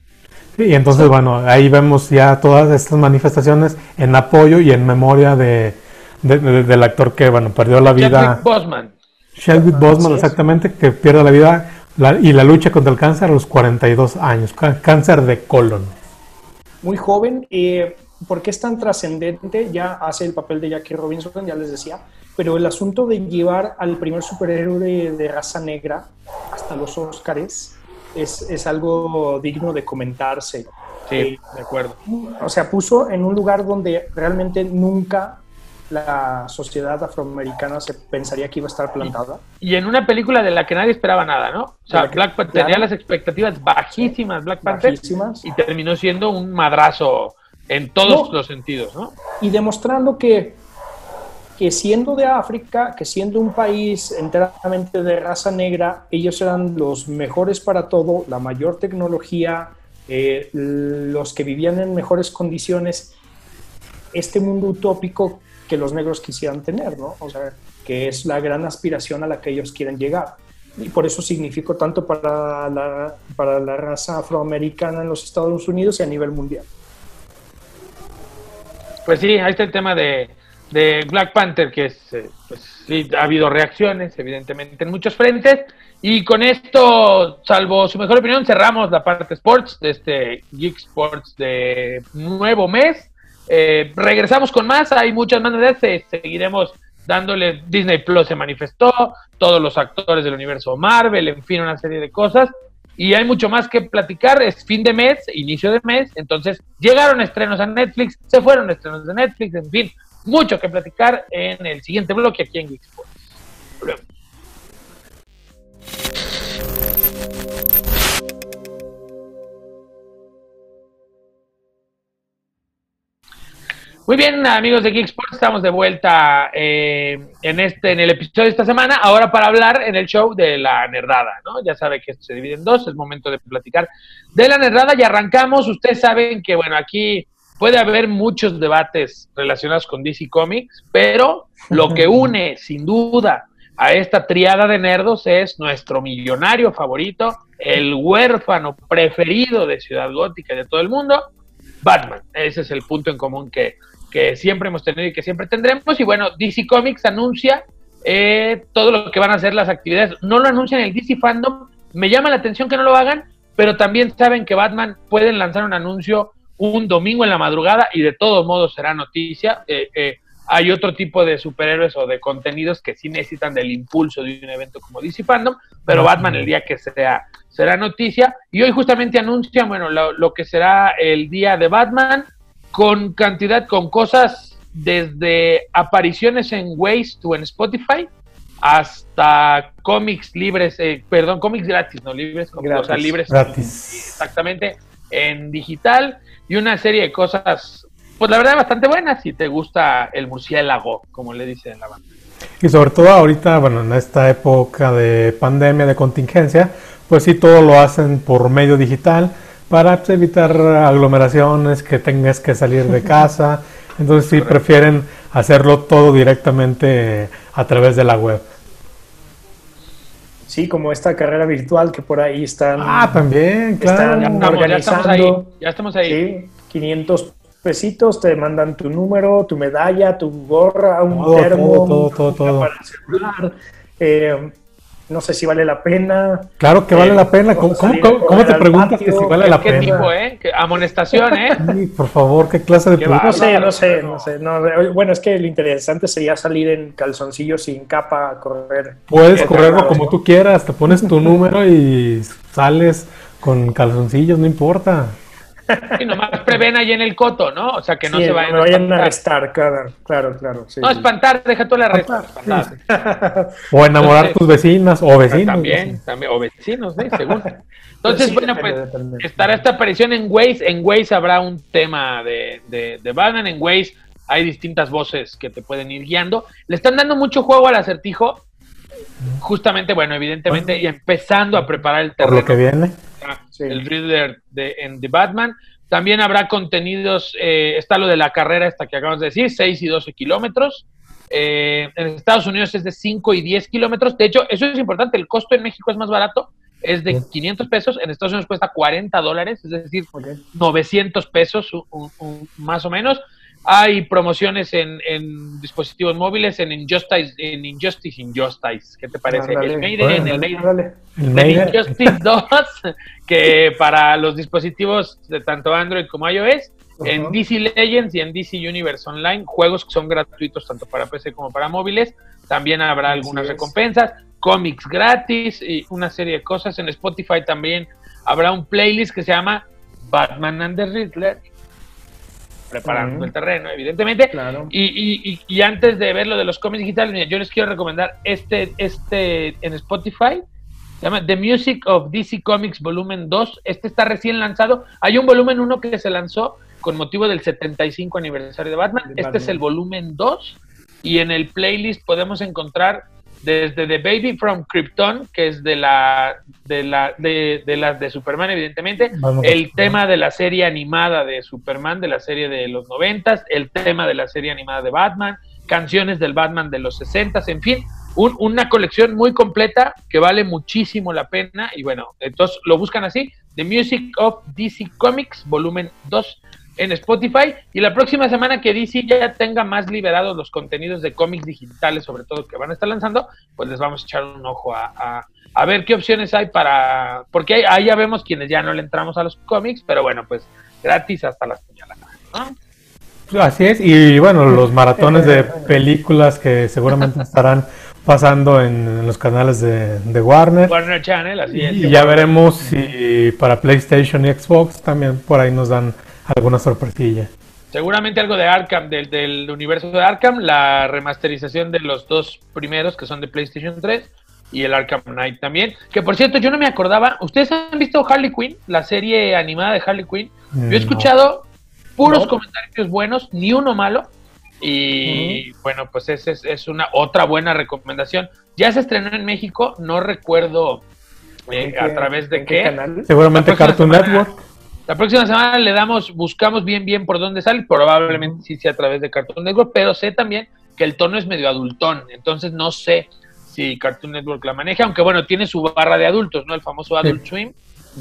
Y entonces, bueno, ahí vemos ya todas estas manifestaciones en apoyo y en memoria de, del actor que, bueno, perdió la vida. Chadwick Boseman. Chadwick Boseman, exactamente, que pierde la vida y la lucha contra el cáncer a los 42 años, cáncer de colon. Muy joven, eh, ¿por qué es tan trascendente? Ya hace el papel de Jackie Robinson, ya les decía, pero el asunto de llevar al primer superhéroe de, de raza negra hasta los Óscares es, es algo digno de comentarse. Sí, eh, de acuerdo. O sea, puso en un lugar donde realmente nunca la sociedad afroamericana se pensaría que iba a estar plantada. Y, en una película de la que nadie esperaba nada, ¿no? O sea, Black Panther tenía las expectativas bajísimas, Black Panther, bajísimas. y terminó siendo un madrazo en todos los sentidos, ¿no? Y demostrando que que siendo de África, que siendo un país enteramente de raza negra, ellos eran los mejores para todo, la mayor tecnología, eh, los que vivían en mejores condiciones, este mundo utópico que los negros quisieran tener, ¿no? O sea, que es la gran aspiración a la que ellos quieren llegar. Y por eso significó tanto para la, para la raza afroamericana en los Estados Unidos y a nivel mundial. Pues sí, ahí está el tema de, de Black Panther, que es, eh, pues sí, ha habido reacciones, evidentemente, en muchos frentes. Y con esto, salvo su mejor opinión, cerramos la parte sports de este Geek Sports de nuevo mes. Eh, regresamos con más, hay muchas más novedades, seguiremos dándole, Disney Plus se manifestó, todos los actores del universo Marvel, en fin, una serie de cosas. Y hay mucho más que platicar, es fin de mes, inicio de mes, entonces llegaron estrenos a Netflix, se fueron estrenos de Netflix, en fin, mucho que platicar en el siguiente bloque aquí en Geek Muy bien, amigos de Geek estamos de vuelta eh, en este en el episodio de esta semana. Ahora para hablar en el show de la nerdada, ¿no? Ya sabe que esto se divide en dos, es momento de platicar de la nerdada y arrancamos. Ustedes saben que, bueno, aquí puede haber muchos debates relacionados con DC Comics, pero lo que une sin duda a esta triada de nerdos es nuestro millonario favorito, el huérfano preferido de Ciudad Gótica y de todo el mundo, Batman. Ese es el punto en común que, siempre hemos tenido y que siempre tendremos. Y bueno, DC Comics anuncia eh, todo lo que van a hacer las actividades. No lo anuncian en el DC Fandom. Me llama la atención que no lo hagan, pero también saben que Batman pueden lanzar un anuncio un domingo en la madrugada y de todos modos será noticia. Eh, eh, hay otro tipo de superhéroes o de contenidos que sí necesitan del impulso de un evento como DC Fandom, pero Batman el día que sea será noticia. Y hoy justamente anuncian, bueno, lo, que será el día de Batman con cantidad, con cosas desde apariciones en Waste o en Spotify hasta cómics libres, eh, perdón, cómics gratis, no libres, o sea, libres. Gratis. Exactamente, en digital y una serie de cosas, pues la verdad bastante buenas si te gusta el murciélago, como le dicen en la banda. Y sobre todo ahorita, bueno, en esta época de pandemia, de contingencia, pues sí, todo lo hacen por medio digital para pues, evitar aglomeraciones, que tengas que salir de casa. Entonces sí prefieren hacerlo todo directamente a través de la web. Sí, como esta carrera virtual que por ahí están. Ah, también, claro. Están organizando. Ya estamos ahí. Sí, 500 pesitos, te mandan tu número, tu medalla, tu gorra, un termo, todo, todo, todo, para el celular. Eh, no sé si vale la pena. Claro que vale la pena. ¿Cómo, te preguntas que si vale la ¿Qué pena? tipo, eh? Amonestación, ¿eh? Sí, por favor, ¿qué clase de pregunta? No sé, no sé, no sé. bueno, es que lo interesante sería salir en calzoncillos sin capa a correr. Puedes correrlo como tú quieras, te pones tu número y sales con calzoncillos, no importa. Y nomás preven ahí en el coto, ¿no? O sea, que no se vayan, no vayan a arrestar, claro, claro. claro no, espantar, deja tú la arrestar. o enamorar tus vecinas o vecinos. También, también, o vecinos, ¿eh? según. Entonces, bueno, pues estará esta aparición en Waze. En Waze habrá un tema de, de, de Batman. En Waze hay distintas voces que te pueden ir guiando. Le están dando mucho juego al acertijo. Justamente, bueno, evidentemente, y empezando a preparar el terreno. Por lo que viene el Reader de, en The Batman. También habrá contenidos, eh, está lo de la carrera esta que acabamos de decir, 6 y 12 kilómetros. Eh, en Estados Unidos es de 5 y 10 kilómetros. De hecho, eso es importante, el costo en México es más barato, es de 500 pesos, en Estados Unidos cuesta 40 dólares, es decir, 900 pesos más o menos. Hay promociones en, dispositivos móviles, en Injustice, en Injustice, Injustice, ¿qué te parece? el Maiden, el Maiden, Injustice 2, que para los dispositivos de tanto Android como iOS, en DC Legends y en DC Universe Online, juegos que son gratuitos tanto para PC como para móviles, también habrá algunas recompensas, cómics gratis y una serie de cosas. En Spotify también habrá un playlist que se llama Batman and the Riddler, preparando el terreno, evidentemente. Y, y, antes de ver lo de los cómics digitales, yo les quiero recomendar este, este en Spotify. Se llama The Music of DC Comics Volumen 2. Este está recién lanzado. Hay un volumen 1 que se lanzó con motivo del 75 aniversario de Batman. este es el volumen 2. Y en el playlist podemos encontrar desde The Baby from Krypton, que es de la de la de, de las de Superman, evidentemente, el tema de la serie animada de Superman, de la serie de los noventas, el tema de la serie animada de Batman, canciones del Batman de los sesentas, en fin, una colección muy completa que vale muchísimo la pena. Y bueno, entonces lo buscan así, The Music of DC Comics, volumen 2 en Spotify. Y la próxima semana que DC ya tenga más liberados los contenidos de cómics digitales, sobre todo que van a estar lanzando, pues les vamos a echar un ojo a, a, ver qué opciones hay para. Porque ahí, ya vemos quienes ya no le entramos a los cómics, pero bueno, pues gratis hasta las puñaladas. Así es, y bueno, los maratones de películas que seguramente estarán pasando en, los canales de, Warner. Warner Channel, así es. Y ya veremos si para PlayStation y Xbox también por ahí nos dan alguna sorpresilla. Seguramente algo de Arkham, del, del universo de Arkham, la remasterización de los dos primeros que son de PlayStation 3 y el Arkham Knight también. Que por cierto, yo no me acordaba. ¿Ustedes han visto Harley Quinn? La serie animada de Harley Quinn. Yo he escuchado puros comentarios buenos, ni uno malo. Y bueno, pues esa es, una otra buena recomendación. Ya se estrenó en México, no recuerdo eh, a través de qué. Seguramente Cartoon Network. La próxima semana le damos, buscamos bien, bien por dónde sale. Probablemente sí sea a través de Cartoon Network, pero sé también que el tono es medio adultón. Entonces no sé si Cartoon Network la maneja, aunque bueno, tiene su barra de adultos, ¿no? El famoso Adult Swim,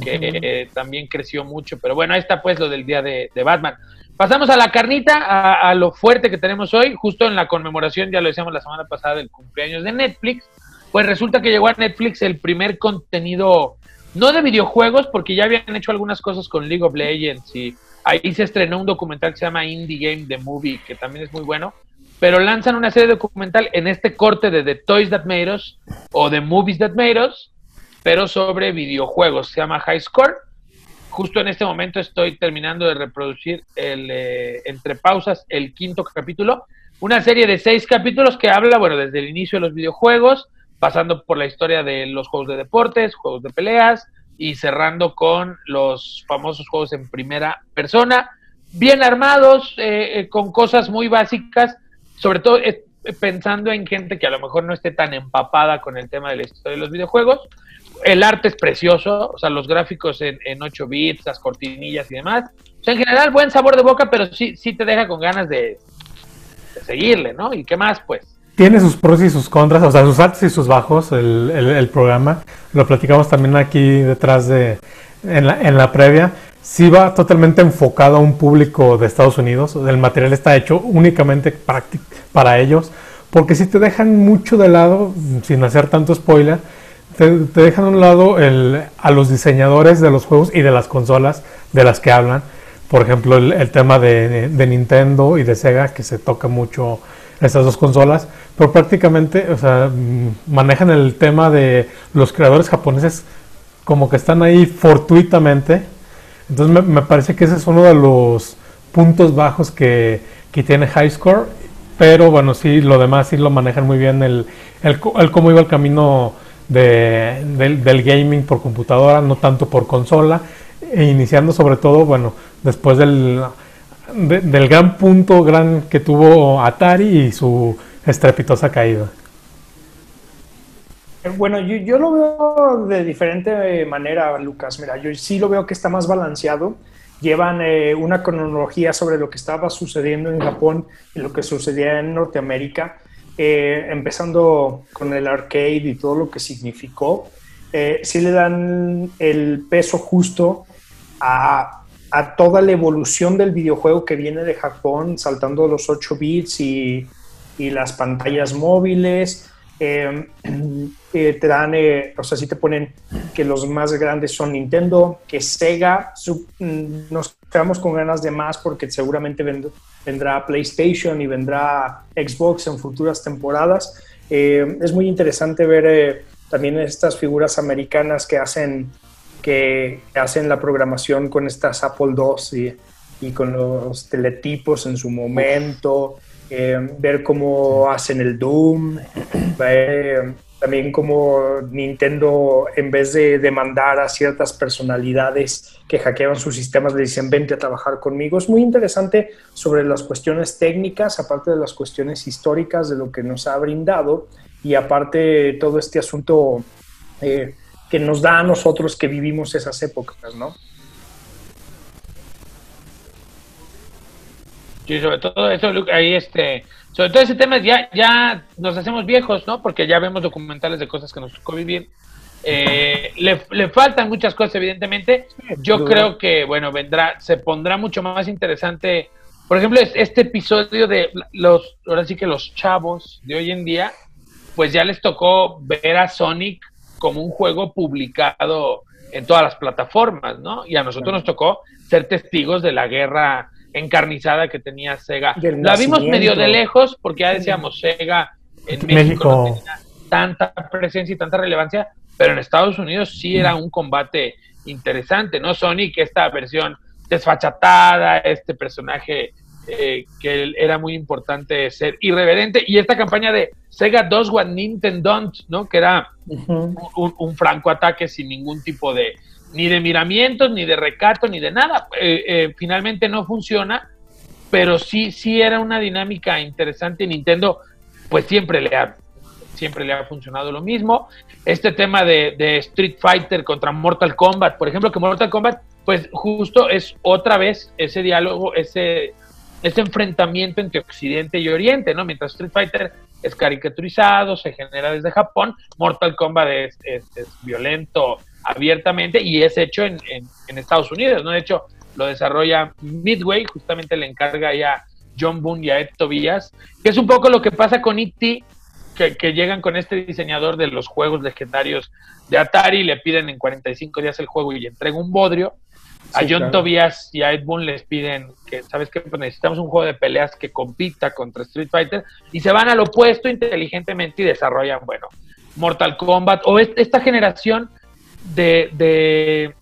que también creció mucho. Pero bueno, ahí está pues lo del día de, Batman. Pasamos a la carnita, a, a, lo fuerte que tenemos hoy, justo en la conmemoración, ya lo decíamos la semana pasada, del cumpleaños de Netflix. Pues resulta que llegó a Netflix el primer contenido no de videojuegos, porque ya habían hecho algunas cosas con League of Legends y ahí se estrenó un documental que se llama Indie Game The Movie, que también es muy bueno, pero lanzan una serie documental en este corte de The Toys That Made Us o The Movies That Made Us, pero sobre videojuegos. Se llama High Score. Justo en este momento estoy terminando de reproducir el, eh, entre pausas el quinto capítulo. Una serie de seis capítulos que habla, bueno, desde el inicio de los videojuegos, pasando por la historia de los juegos de deportes, juegos de peleas y cerrando con los famosos juegos en primera persona, bien armados, eh, eh, con cosas muy básicas, sobre todo pensando en gente que a lo mejor no esté tan empapada con el tema de la historia de los videojuegos, el arte es precioso, o sea, los gráficos en, 8 bits, las cortinillas y demás. O sea, en general, buen sabor de boca, pero sí, sí te deja con ganas de, seguirle, ¿no? ¿Y qué más, pues? Tiene sus pros y sus contras, o sea, sus altos y sus bajos, el, el, programa. Lo platicamos también aquí detrás de, en la, en la previa. Sí va totalmente enfocado a un público de Estados Unidos. El material está hecho únicamente para, ellos. Porque si te dejan mucho de lado, sin hacer tanto spoiler, te, dejan a un lado el, a los diseñadores de los juegos y de las consolas de las que hablan. Por ejemplo, el, tema de, Nintendo y de Sega, que se toca mucho estas dos consolas, pero prácticamente, o sea, mm, manejan el tema de los creadores japoneses como que están ahí fortuitamente. Entonces me, parece que ese es uno de los puntos bajos que, que tiene High Score, pero bueno, sí, lo demás sí lo manejan muy bien, el, el, cómo iba el camino de, del, gaming por computadora, no tanto por consola, e iniciando sobre todo, bueno, después del, del gran punto gran que tuvo Atari y su estrepitosa caída. Bueno, yo, yo, lo veo de diferente manera, Lucas. Mira, yo sí lo veo que está más balanceado. Llevan eh, una cronología sobre lo que estaba sucediendo en Japón y lo que sucedía en Norteamérica. Eh, empezando con el arcade y todo lo que significó, eh, sí le dan el peso justo a, a, toda la evolución del videojuego que viene de Japón, saltando los 8 bits y, las pantallas móviles. Eh, te dan, o sea, sí te ponen que los más grandes son Nintendo, que Sega, mm, nos quedamos con ganas de más porque seguramente vendrá PlayStation y vendrá Xbox en futuras temporadas. Eh, es muy interesante ver eh, también estas figuras americanas que hacen, que hacen la programación con estas Apple II y, y con los teletipos en su momento, eh, ver cómo hacen el Doom, también como Nintendo, en vez de demandar a ciertas personalidades que hackeaban sus sistemas, le dicen, vente a trabajar conmigo. Es muy interesante sobre las cuestiones técnicas, aparte de las cuestiones históricas de lo que nos ha brindado y aparte todo este asunto eh, que nos da a nosotros que vivimos esas épocas, ¿no? Sí, sobre todo eso, ahí este sobre todo ese tema ya, ya nos hacemos viejos, ¿no? Porque ya vemos documentales de cosas que nos tocó vivir. Eh, le, faltan muchas cosas, evidentemente. Yo creo que, bueno, vendrá, se pondrá mucho más interesante. Por ejemplo, este episodio de los, ahora sí que los chavos de hoy en día, pues ya les tocó ver a Sonic como un juego publicado en todas las plataformas, ¿no? Y a nosotros nos tocó ser testigos de la guerra encarnizada que tenía Sega. La vimos medio de lejos porque ya decíamos Sega en México, no tenía tanta presencia y tanta relevancia, pero en Estados Unidos sí era un combate interesante, ¿no? Sonic, esta versión desfachatada, este personaje eh, que era muy importante ser irreverente, y esta campaña de Sega 2 What Nintendo ¿no? Que era un, un franco ataque sin ningún tipo de, ni de miramientos, ni de recato, ni de nada. Eh, eh, finalmente no funciona, pero sí, sí era una dinámica interesante. Nintendo, pues siempre le ha, siempre le ha funcionado lo mismo. Este tema de, Street Fighter contra Mortal Kombat, por ejemplo, que Mortal Kombat, pues justo es otra vez ese diálogo, ese, ese enfrentamiento entre Occidente y Oriente, ¿no? Mientras Street Fighter es caricaturizado, se genera desde Japón, Mortal Kombat es, es violento, abiertamente y es hecho en, en, Estados Unidos, ¿no? De hecho, lo desarrolla Midway, justamente le encarga ya John Boone y a Ed Tobias, que es un poco lo que pasa con E.T., que, que, llegan con este diseñador de los juegos legendarios de Atari, le piden en 45 días el juego y le entrega un bodrio. A John Tobias y a Ed Boon les piden que, ¿sabes qué? Pues necesitamos un juego de peleas que compita contra Street Fighter y se van al opuesto inteligentemente y desarrollan, bueno, Mortal Kombat o esta generación de, de,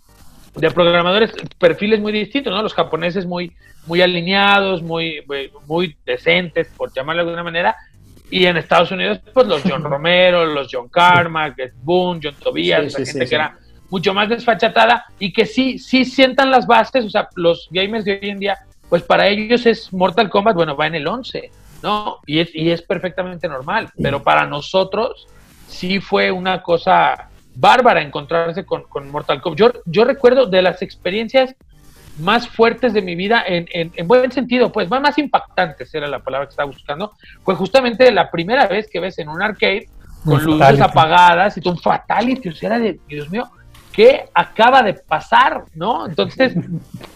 de, programadores, perfiles muy distintos, ¿no? Los japoneses muy, muy alineados, muy, muy decentes, por llamarlo de alguna manera, y en Estados Unidos, pues los John Romero, los John Carmack, Ed Boon, John Tobias, la gente que era mucho más desfachatada y que sí, sí sientan las bases, o sea, los gamers de hoy en día, pues para ellos es Mortal Kombat, bueno, va en el 11, ¿no? Y es, y es perfectamente normal, pero para nosotros sí fue una cosa bárbara encontrarse con, Mortal Kombat. Yo, yo recuerdo de las experiencias más fuertes de mi vida, en, en, buen sentido, pues más, más impactantes era la palabra que estaba buscando, fue justamente la primera vez que ves en un arcade con luces apagadas y un fatality, o sea, era de, Dios mío, ¿qué acaba de pasar? ¿No? Entonces,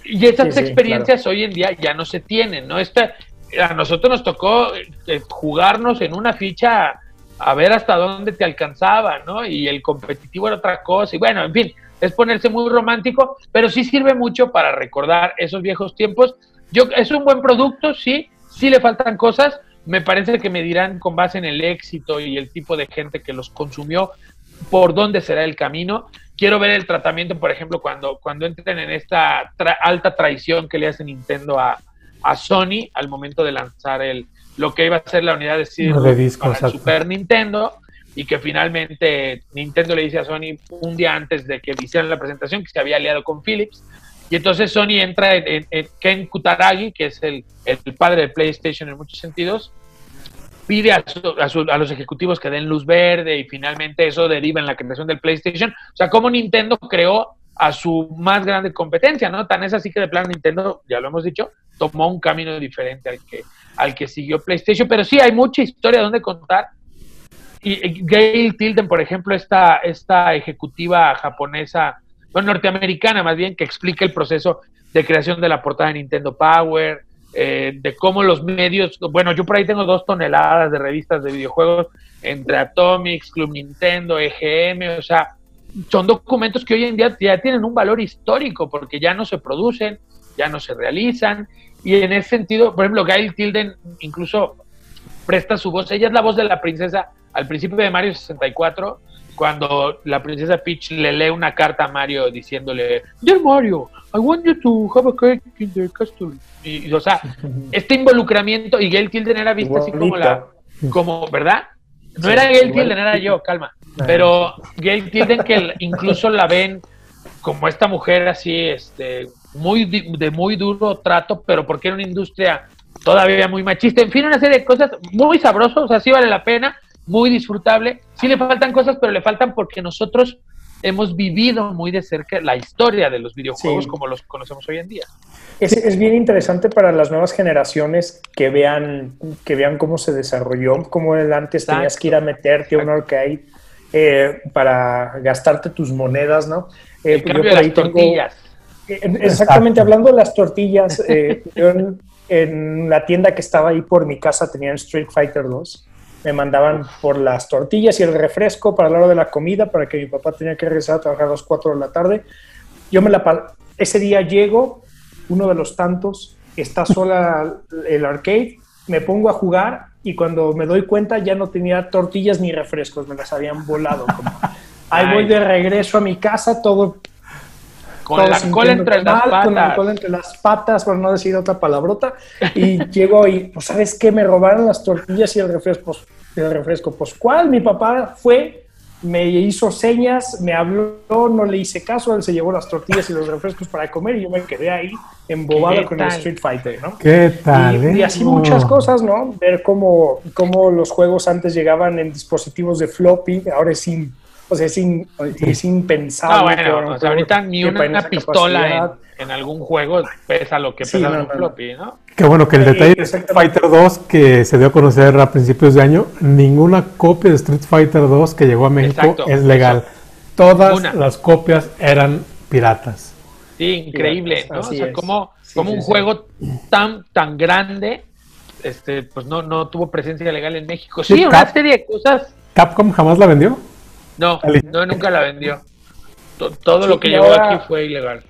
y esas experiencias hoy en día ya no se tienen, ¿no? Esta, a nosotros nos tocó eh, jugarnos en una ficha a ver hasta dónde te alcanzaba, ¿no? Y el competitivo era otra cosa, y bueno, en fin, es ponerse muy romántico, pero sí sirve mucho para recordar esos viejos tiempos. Yo, es un buen producto, sí, sí le faltan cosas, me parece que me dirán con base en el éxito y el tipo de gente que los consumió, por dónde será el camino, quiero ver el tratamiento, por ejemplo, cuando, cuando entren en esta alta traición que le hace Nintendo a, Sony al momento de lanzar el lo que iba a ser la unidad de, CD para el Super Nintendo y que finalmente Nintendo le dice a Sony un día antes de que hicieran la presentación que se había aliado con Philips y entonces Sony entra en, Ken Kutaragi, que es el, el, padre de PlayStation en muchos sentidos, pide a, a, los ejecutivos que den luz verde y finalmente eso deriva en la creación del PlayStation. O sea, como Nintendo creó a su más grande competencia, ¿no? Tan es así que de plan Nintendo, ya lo hemos dicho, tomó un camino diferente al que, al que siguió PlayStation, pero sí hay mucha historia donde contar. Y Gail Tilden, por ejemplo, esta, esta ejecutiva japonesa, bueno, norteamericana más bien, que explica el proceso de creación de la portada de Nintendo Power, eh, de cómo los medios, bueno, yo por ahí tengo dos toneladas de revistas de videojuegos entre Atomics, Club Nintendo, EGM, o sea, son documentos que hoy en día ya tienen un valor histórico porque ya no se producen, ya no se realizan, y en ese sentido, por ejemplo, Gail Tilden incluso presta su voz, ella es la voz de la princesa al principio de Mario 64, cuando la princesa Peach le lee una carta a Mario diciéndole, Dear Mario, I want you to have a cake in the castle. Y, o sea, este involucramiento, y Gail Tilden era vista así como la, como, ¿verdad? No era Gail Tilden, era yo, calma. Pero Gail Tilden que incluso la ven como esta mujer así, este, muy de muy duro trato, pero porque era una industria todavía muy machista. En fin, una serie de cosas muy sabrosas, o sea, sí vale la pena muy disfrutable. Sí le faltan cosas, pero le faltan porque nosotros hemos vivido muy de cerca la historia de los videojuegos como los conocemos hoy en día. Es, es, bien interesante para las nuevas generaciones que vean, que vean cómo se desarrolló, cómo antes tenías que ir a meterte a un arcade eh, para gastarte tus monedas, ¿no? Eh, El cambio de las tortillas. Eh, exactamente, hablando de las tortillas, yo en, en, la tienda que estaba ahí por mi casa tenían Street Fighter 2 me mandaban por las tortillas y el refresco para la hora de la comida, para que mi papá tenía que regresar a trabajar a las 4 de la tarde. Yo me la ese día llego, uno de los tantos, está sola el arcade, me pongo a jugar y cuando me doy cuenta ya no tenía tortillas ni refrescos, me las habían volado. Ahí voy de regreso a mi casa, todo con la cola entre las patas. Con la cola entre las patas, por no decir otra palabrota. Y llego y, pues, ¿sabes qué? Me robaron las tortillas y el refresco. El refresco. Pues, ¿cuál? Mi papá fue, me hizo señas, me habló, no le hice caso, él se llevó las tortillas y los refrescos para comer y yo me quedé ahí embobado con el Street Fighter, ¿no? ¿Qué tal? Y, y así muchas cosas, ¿no? Ver cómo, cómo los juegos antes llegaban en dispositivos de floppy, ahora es sin o sea, es, es impensable. No, bueno, o sea, ahorita ni una, pistola en, algún juego pesa lo que pesa un floppy, ¿no? Qué bueno que el detalle de Street Fighter 2 que se dio a conocer a principios de año, ninguna copia de Street Fighter 2 que llegó a México es legal. Todas las copias eran piratas. Sí, increíble, ¿no? o sea, como, como un juego tan, tan grande, este, pues no, no tuvo presencia legal en México. Sí, una serie de cosas. ¿Capcom jamás la vendió? No, no, nunca la vendió. Todo lo que llegó aquí fue ilegal.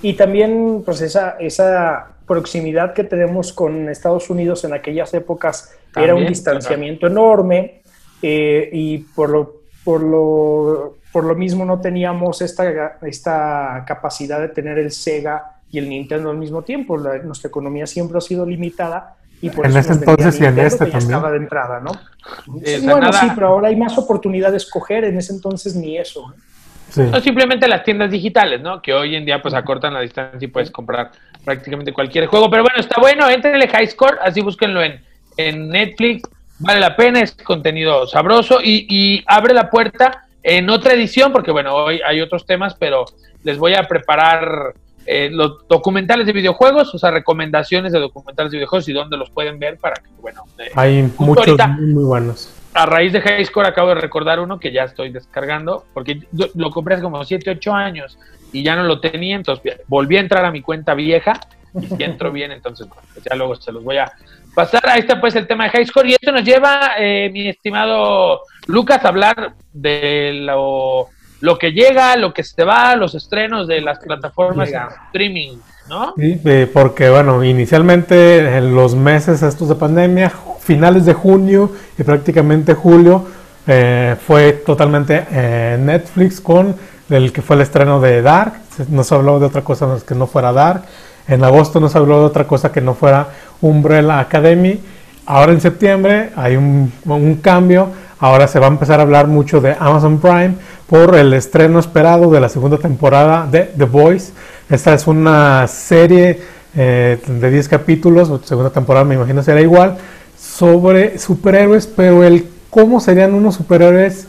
y también pues esa, esa proximidad que tenemos con Estados Unidos en aquellas épocas era un distanciamiento enorme eh, y por lo, por, lo, por lo mismo no teníamos esta, esta capacidad de tener el Sega y el Nintendo al mismo tiempo. nuestra economía siempre ha sido limitada y por en eso ese entonces y en este también. estaba de entrada, ¿no? bueno, sí, pero ahora hay más oportunidad de escoger, en ese entonces ni eso. No simplemente las tiendas digitales, ¿no? Que hoy en día pues acortan la distancia y puedes comprar prácticamente cualquier juego. Pero bueno, está bueno, entrenle High Score, así búsquenlo en, en Netflix. Vale la pena, es contenido sabroso y, y abre la puerta en otra edición, porque bueno, hoy hay otros temas, pero les voy a preparar eh, los documentales de videojuegos, o sea, recomendaciones de documentales de videojuegos y dónde los pueden ver para que, bueno. Eh, hay muchos muy, buenos. A raíz de High Score acabo de recordar uno que ya estoy descargando, porque lo compré hace como 7, 8 años y ya no lo tenía, entonces volví a entrar a mi cuenta vieja y entro bien, entonces pues ya luego se los voy a pasar. Ahí está pues el tema de High Score y esto nos lleva, eh, mi estimado Lucas, a hablar de lo lo que llega, lo que se va, los estrenos de las plataformas de streaming, ¿no? Sí, porque bueno, inicialmente en los meses estos de pandemia, finales de junio y prácticamente julio, eh, fue totalmente eh, Netflix con el que fue el estreno de Dark. No se habló de otra cosa que no fuera Dark. En agosto no se habló de otra cosa que no fuera Umbrella Academy. Ahora en septiembre hay un, un cambio. Ahora se va a empezar a hablar mucho de Amazon Prime por el estreno esperado de la segunda temporada de The Voice. Esta es una serie eh, de 10 capítulos, segunda temporada me imagino será igual, sobre superhéroes, pero el cómo serían unos superhéroes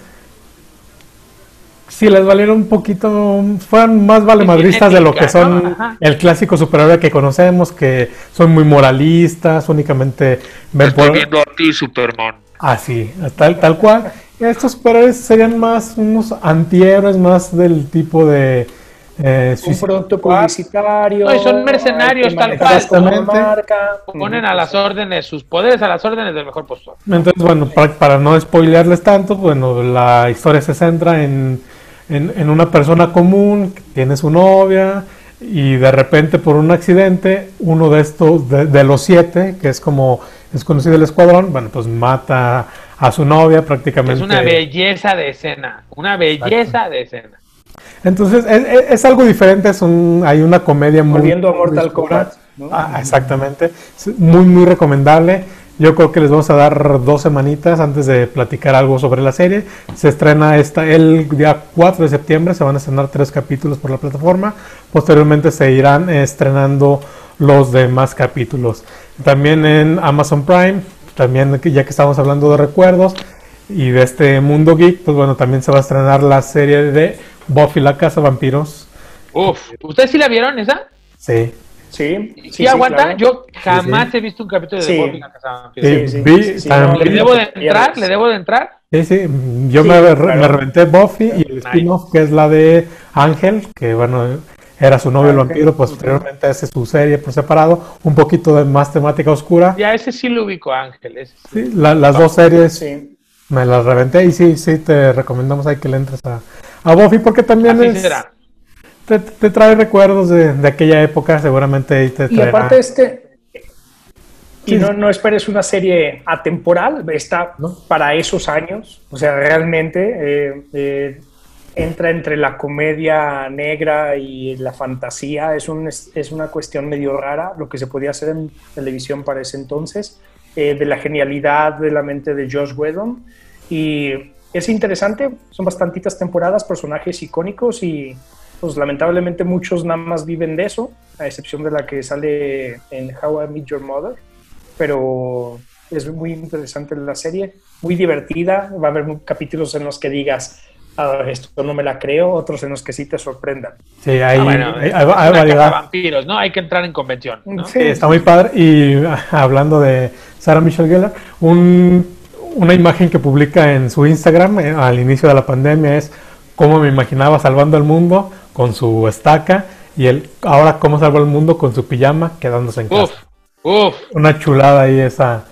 si les valiera un poquito, fueran más valemadristas de lo que son el clásico superhéroe que conocemos, que son muy moralistas, únicamente ven Estoy viendo a ti, Superman. Así, tal, tal cual. Estos superhéroes serían más unos antihéroes, más del tipo de. Eh, un producto publicitario. No, son mercenarios tal cual. Marca. Ponen a las órdenes, sus poderes a las órdenes del mejor postor. Entonces, bueno, para, no spoilearles tanto, bueno, la historia se centra en, en, una persona común que tiene su novia y de repente por un accidente, uno de estos, de, de los siete, que es como es conocido el escuadrón, bueno, pues mata a su novia prácticamente. Es una belleza de escena, una belleza de escena. Entonces es, algo diferente, es un, hay una comedia muy... Volviendo a Mortal Kombat. Ah, exactamente, muy muy recomendable. Yo creo que les vamos a dar dos semanitas antes de platicar algo sobre la serie. Se estrena esta el día 4 de septiembre, se van a estrenar tres capítulos por la plataforma. Posteriormente se irán estrenando los demás capítulos. También en Amazon Prime también ya que estamos hablando de recuerdos y de este mundo geek, pues bueno, también se va a estrenar la serie de Buffy la Casa Vampiros. Uf, ¿ustedes sí la vieron esa? Sí. Sí, sí, aguanta. Yo jamás he visto un capítulo de Buffy la Casa Vampiros. ¿Le debo de entrar? ¿Le debo de entrar? Sí, sí. Yo me, me, reventé Buffy y el spin-off que es la de Ángel, que bueno, era su novio el ah, vampiro, posteriormente ese es su serie por separado, un poquito de más temática oscura. Ya ese sí lo ubico, Ángel. sí. las dos series me las reventé y sí, sí te recomendamos ahí que le entres a, a Buffy porque también es, Te, te, trae recuerdos de, de, aquella época, seguramente ahí te Y aparte este, y no, no esperes una serie atemporal, está para esos años, o sea, realmente... Eh, eh, entra entre la comedia negra y la fantasía. Es, un, es una cuestión medio rara lo que se podía hacer en televisión para ese entonces, eh, de la genialidad de la mente de Josh Whedon. Y es interesante, son bastantitas temporadas, personajes icónicos y pues lamentablemente muchos nada más viven de eso, a excepción de la que sale en How I Meet Your Mother. Pero es muy interesante la serie, muy divertida. Va a haber capítulos en los que digas, esto no me la creo, otros en los que sí te sorprendan. Sí, hay, ah, hay, vampiros, ¿no? Hay que entrar en convención. Sí, está muy padre. Y hablando de Sarah Michelle Gellar, una imagen que publica en su Instagram eh, al inicio de la pandemia es cómo me imaginaba salvando el mundo con su estaca y el ahora cómo salvo el mundo con su pijama quedándose en casa. Uf, uf. Una chulada ahí esa,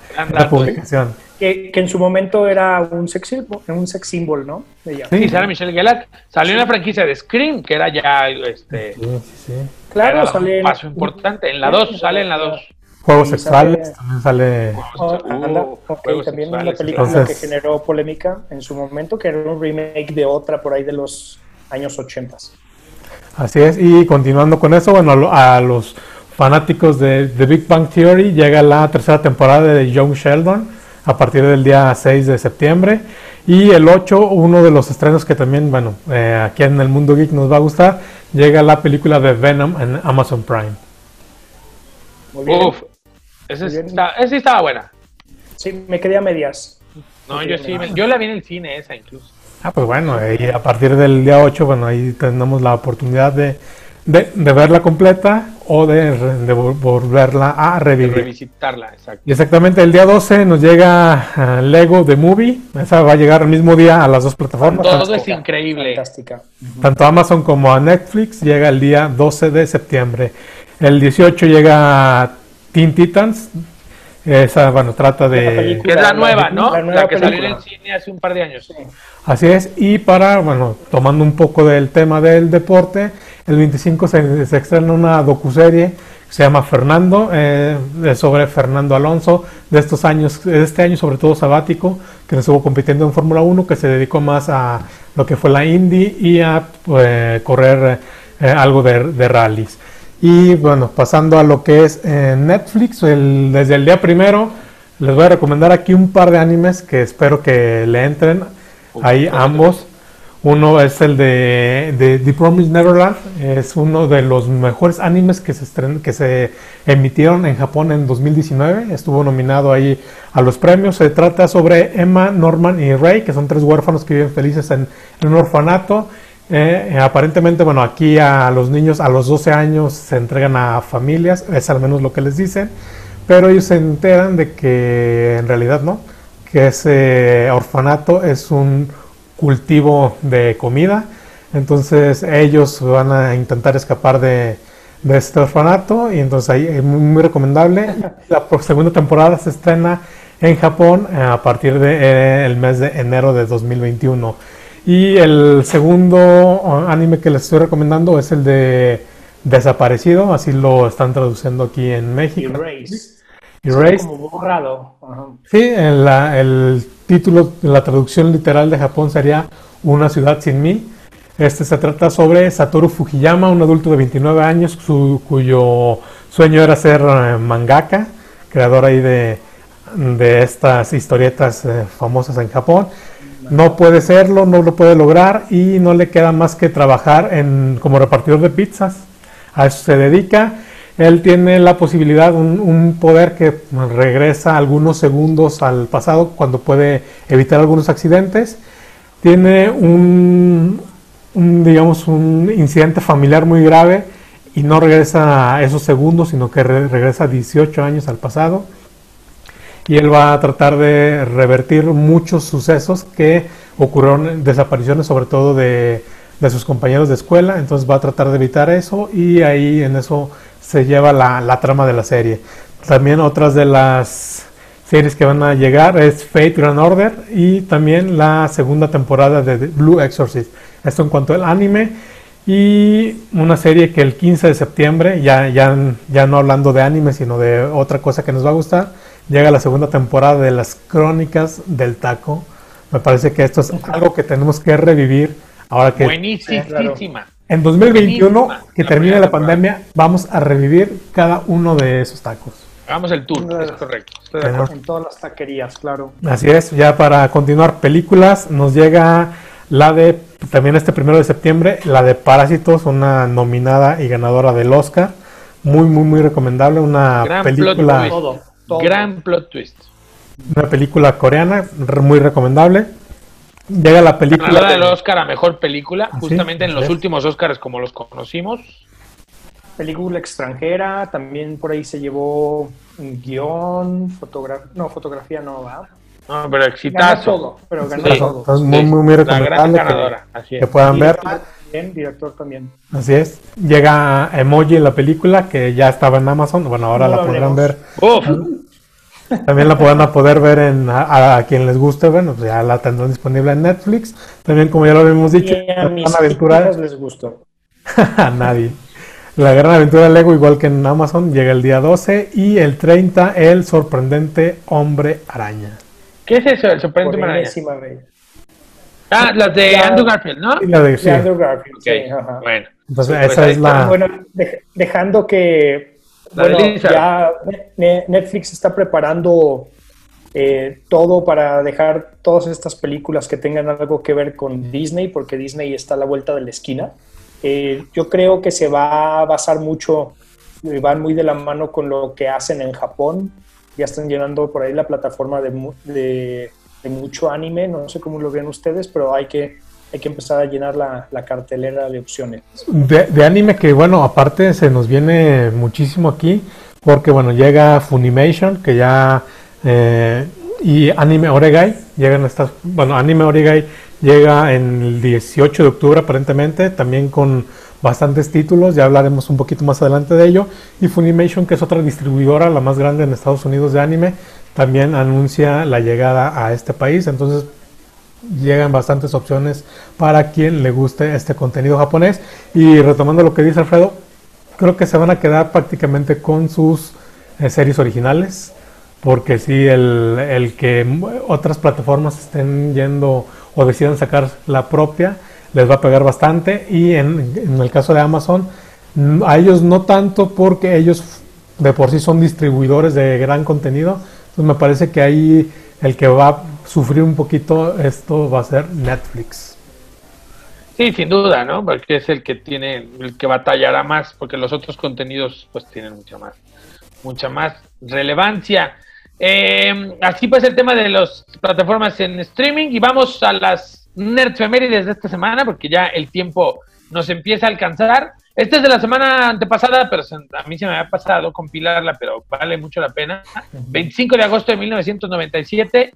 publicación. Que, que en su momento era un sex symbol, un sex symbol ¿no? Ella. Sí, Sarah Michelle Gellar salió en la franquicia de Scream, que era ya este Sí, sí, sí. Claro, sale un en- paso importante. En la 2 sale en la 2. Juegos Y sexuales, sale- también sale. Oh, anda, Uh, ok, juegos también una sexuales, película Entonces- que generó polémica en su momento, que era un remake de otra por ahí de los años 80. Así es, y continuando con eso, bueno, a lo- a los fanáticos de The Big Bang Theory llega la tercera temporada de Young Sheldon a partir del día 6 de septiembre. Y el 8, uno de los estrenos que también, bueno, eh, aquí en el mundo geek nos va a gustar, llega la película de Venom en Amazon Prime. Muy bien. Uf, esa Muy bien. está, esa sí estaba buena. Sí, me quedé a medias. No, yo sí, me- yo la vi en el cine esa incluso. Ah, pues bueno, y a partir del día 8, bueno, ahí tenemos la oportunidad de, de, de verla completa o de, volverla a De revivir. revisitarla, exacto. Y exactamente el día 12 nos llega ah, Lego The Movie. Esa va a llegar el mismo día a las dos plataformas. Todo tanto, es increíble. Fantástica. tanto a Amazon como a Netflix. Llega el día 12 de septiembre. El 18 llega Teen Titans. Esa, bueno, trata de... Que es la nueva, ¿no? la que salió en el cine hace un par de años. Así es. Y para, bueno, tomando un poco del tema del deporte, el 25 se, se estrena una docuserie que se llama Fernando, eh, sobre Fernando Alonso, de estos años, de este año sobre todo sabático, que estuvo compitiendo en Fórmula 1, que se dedicó más a lo que fue la Indy y a pues, correr eh, algo de, de rallies. Y bueno, pasando a lo que es eh, Netflix, el- desde el día primero les voy a recomendar aquí un par de animes que espero que le entren. Ahí ambos. Uno es el de, de The Promised Neverland. Es uno de los mejores animes que se, estren- que se emitieron en Japón en 2019. Estuvo nominado ahí a los premios. Se trata sobre Emma, Norman y Ray, que son tres huérfanos que viven felices en, en un orfanato. Eh, eh, aparentemente, bueno, aquí a los niños a los 12 años se entregan a familias, es al menos lo que les dicen, pero ellos se enteran de que en realidad no, que ese orfanato es un cultivo de comida, entonces ellos van a intentar escapar de, de este orfanato y entonces ahí es muy, muy recomendable. La segunda temporada se estrena en Japón eh, a partir del mes de enero de 2021. Y el segundo oh, anime que les estoy recomendando es el de Desaparecido, así lo están traduciendo aquí en México. Erased. Erased. Como borrado. Ajá. Sí, la- el título, la traducción literal de Japón sería Una ciudad sin mí. Este se trata sobre Satoru Fujiyama, un adulto de 29 años su- cuyo sueño era ser eh, mangaka, creador ahí de, de estas historietas eh, famosas en Japón. No puede serlo, no lo puede lograr y no le queda más que trabajar en, como repartidor de pizzas. A eso se dedica. Él tiene la posibilidad, un, un poder que regresa algunos segundos al pasado cuando puede evitar algunos accidentes. Tiene un, digamos, un incidente familiar muy grave y no regresa a esos segundos, sino que re- regresa 18 años al pasado. Y él va a tratar de revertir muchos sucesos que ocurrieron, desapariciones sobre todo de, de sus compañeros de escuela. Entonces va a tratar de evitar eso y ahí en eso se lleva la, la trama de la serie. También otras de las series que van a llegar es Fate Grand Order y también la segunda temporada de The Blue Exorcist. Esto en cuanto al anime. Y una serie que el 15 de septiembre, ya, ya, ya no hablando de anime, sino de otra cosa que nos va a gustar, llega la segunda temporada de las Crónicas del Taco. Me parece que esto es algo que tenemos que revivir ahora que Buenísima. en 2021, Buenísima. que La termine la temporada. pandemia, vamos a revivir cada uno de esos tacos. Hagamos el tour, es correcto. Estoy de acuerdo. En todas las taquerías, claro. Así es, ya para continuar películas, nos llega la de, también este primero de septiembre, la de Parásitos, una nominada y ganadora del Oscar. Muy, muy, muy recomendable, una Gran plot película. Todo. Gran plot twist. una película coreana, muy recomendable. Llega la película Ganadora del de- Oscar a mejor película, Ah, sí, justamente en los últimos Oscars como los conocimos. Película extranjera, también por ahí se llevó un guion, fotografía, no, fotografía no va. No, pero Ganó exitazo. todo, pero ganó Sí. todo. Entonces, muy, muy, muy la gran recomendable que- ganadora, así es. que, puedan ver. Director también, director también. Así es. Llega Emoji en la película que ya estaba en Amazon. Bueno, ahora No la podrán ver Uf, También la puedan a poder ver en a, quien les guste, bueno, pues ya la tendrán disponible en Netflix. También, como ya lo habíamos dicho, a mis aventura les gustó. a nadie. La gran aventura de Lego, igual que en Amazon, llega el día 12 y el 30 el sorprendente hombre araña. ¿Qué es eso, el sorprendente hombre araña? Ah, las de Andrew Garfield, ¿no? La de, Andrew Garfield, sí, Bueno. Entonces, esa pues es la... Bueno, dejando que... Bueno, ya Netflix está preparando eh, todo para dejar todas estas películas que tengan algo que ver con Disney, porque Disney está a la vuelta de la esquina. Eh, yo creo que se va a basar mucho, y van muy de la mano con lo que hacen en Japón. Ya están llenando por ahí la plataforma de, de, mucho anime, no sé cómo lo ven ustedes, pero hay que, hay que empezar a llenar la, cartelera de opciones. De, anime que, bueno, aparte se nos viene muchísimo aquí, porque, bueno, llega Funimation, que ya... Eh, y Anime Oregai, llegan estas, bueno, Anime Oregai Llega en el 18 de octubre aparentemente, también con bastantes títulos, ya hablaremos un poquito más adelante de ello. Y Funimation, que es otra distribuidora, la más grande en Estados Unidos de anime, también anuncia la llegada a este país. Entonces llegan bastantes opciones para quien le guste este contenido japonés. Y retomando lo que dice Alfredo, creo que se van a quedar prácticamente con sus eh, series originales. Porque si el, el que otras plataformas estén yendo o decidan sacar la propia, les va a pegar bastante. Y en, el caso de Amazon, a ellos no tanto porque ellos de por sí son distribuidores de gran contenido. Entonces me parece que ahí el que va sufrir un poquito esto va a ser Netflix. Sí, sin duda, ¿no? Porque es el que tiene, el que batallará más, porque los otros contenidos pues tienen mucha más, mucha más relevancia. Eh, así pues el tema de las plataformas en streaming y vamos a las nerdfemérides de esta semana porque ya el tiempo nos empieza a alcanzar. Esta es de la semana antepasada, pero a mí se me había pasado compilarla, pero vale mucho la pena. 25 de agosto de 1997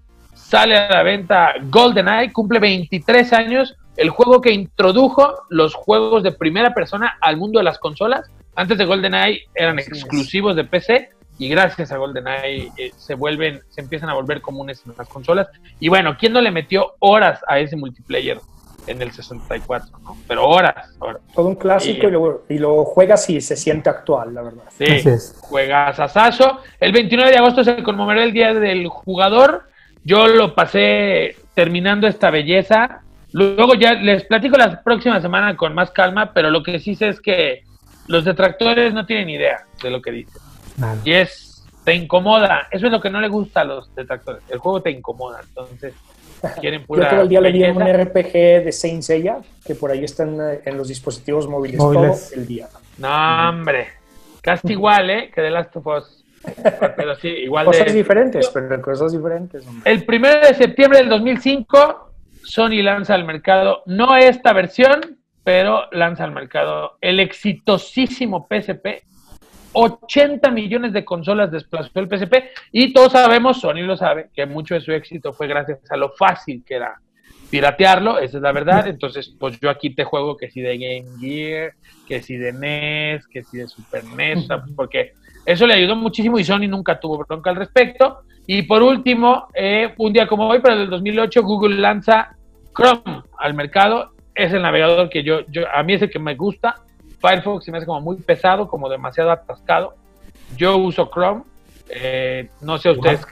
sale a la venta GoldenEye, cumple 23 años, el juego que introdujo los juegos de primera persona al mundo de las consolas. Antes de GoldenEye eran exclusivos de PC y gracias a GoldenEye eh, se vuelven, se empiezan a volver comunes en las consolas. Y bueno, ¿quién no le metió horas a ese multiplayer en el 64? Pero horas, Todo un clásico y, lo, y, lo, juegas y se siente actual, la verdad. Sí, juegas a Sasso. El 29 de agosto se conmemoró el Día del Jugador. Yo lo pasé terminando esta belleza. Luego ya les platico la próxima semana con más calma, pero lo que sí sé es que los detractores no tienen idea de lo que dicen. Y es, te incomoda. Eso es lo que no le gusta a los detractores. El juego te incomoda, entonces quieren pura. Yo todo el día le di un RPG de Saint Seiya, que por ahí están eh, en los dispositivos móviles, todo el día. No, hombre. Casi igual, ¿eh? Que de Last of Us. Pero sí, igual cosas diferentes, pero cosas diferentes. El primero de septiembre del 2005, Sony lanza al mercado, no esta versión, pero lanza al mercado el exitosísimo PSP 80 millones de consolas desplazó el PSP y todos sabemos, Sony lo sabe, que mucho de su éxito fue gracias a lo fácil que era piratearlo, esa es la verdad. Entonces, pues yo aquí te juego que si de Game Gear, que si de NES, que si de Super NES, porque eso le ayudó muchísimo y Sony nunca tuvo bronca al respecto. Y por último, eh, un día como hoy, pero del 2008, Google lanza Chrome al mercado. Es el navegador que yo, yo a mí es el que me gusta Firefox se me hace como muy pesado, como demasiado atascado. Yo uso Chrome. Eh, no sé ustedes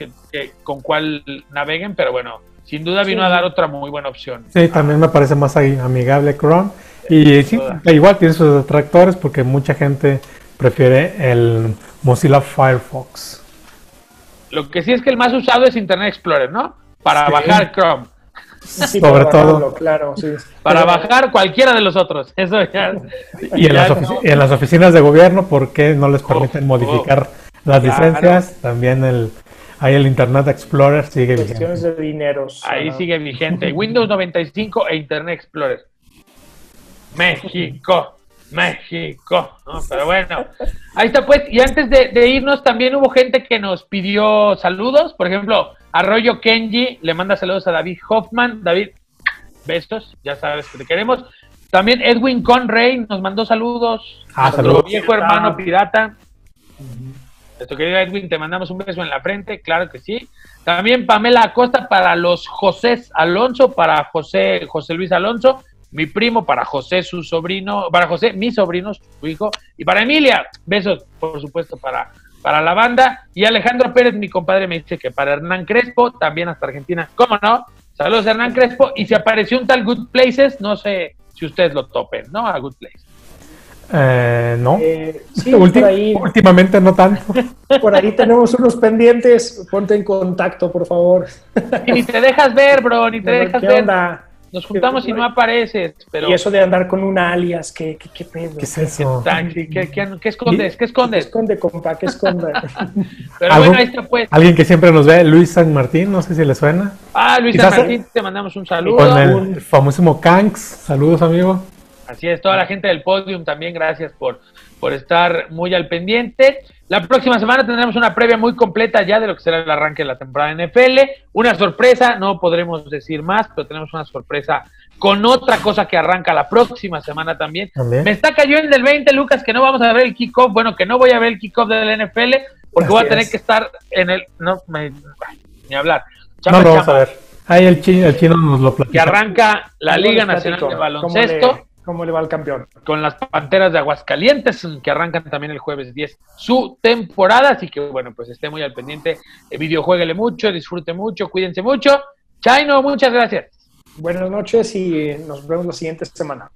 con cuál naveguen, pero bueno, sin duda vino a dar otra muy buena opción. Sí, también me parece más amigable Chrome. Y sí, igual tiene sus detractores porque mucha gente prefiere el Mozilla Firefox. Lo que sí es que el más usado es Internet Explorer, ¿no? Para bajar Chrome. sobre todo. Claro, Para bajar cualquiera de los otros. Eso y, en, las oficinas de gobierno, ¿por qué no les permiten oh, modificar oh. las licencias? También el, ahí el Internet Explorer sigue vigente. de dineros. Ahí sigue vigente. Windows 95 e Internet Explorer. México. México, pero bueno, ahí está pues, y antes de, de irnos también hubo gente que nos pidió saludos, por ejemplo, Arroyo Kenji le manda saludos a David Hoffman. David, besos, ya sabes que te queremos. También Edwin Conray nos mandó saludos. Ah, saludos. viejo hermano pirata. Nuestro querido Edwin, te mandamos un beso en la frente, claro que sí. También Pamela Acosta para los José Alonso, para José, José Luis Alonso, mi primo, para José, su sobrino, para José, mi sobrino, su hijo, y para Emilia, besos, por supuesto, para, para la banda. Y Alejandro Pérez, mi compadre, me dice que para Hernán Crespo, también hasta Argentina, ¿cómo no? Saludos Hernán Crespo. Y si apareció un tal Good Places, no sé si ustedes lo topen, ¿no? A Good Places. Eh, no. Eh, sí, últimamente no tanto. Por ahí tenemos unos pendientes. Ponte en contacto, por favor. Y ni te dejas ver, bro, ni te dejas ver. Nos juntamos y no apareces. Pero... Y eso de andar con un alias, ¿qué, qué, qué pedo? ¿Qué es eso? ¿Qué, qué, qué escondes? ¿Qué escondes? ¿Qué esconde, compa? ¿Qué esconde? pero bueno, ahí está pues. Alguien que siempre nos ve, Luis San Martín, no sé si le suena. Ah, Luis San Martín, te mandamos un saludo. Con el famosísimo Kanks. Saludos, amigo. Así es, toda la gente del podium también, gracias por, por estar muy al pendiente. La próxima semana tendremos una previa muy completa ya de lo que será el arranque de la temporada NFL. Una sorpresa, no podremos decir más, pero tenemos una sorpresa con otra cosa que arranca la próxima semana también. Me está cayendo el 20, Lucas, que no vamos a ver el kickoff. Bueno, que no voy a ver el kickoff del NFL porque voy a tener que estar en el. No, me, ni hablar. no lo vamos a ver. Ahí el chino, el chino nos lo platica. Que arranca la Liga Nacional de Baloncesto. ¿Cómo le va al campeón? Con las Panteras de Aguascalientes, que arrancan también el jueves 10 su temporada. Así que, bueno, pues esté muy al pendiente. Eh, videojueguele mucho, disfrute mucho, cuídense mucho. Chaino, muchas gracias. Buenas noches y nos vemos la siguiente semana.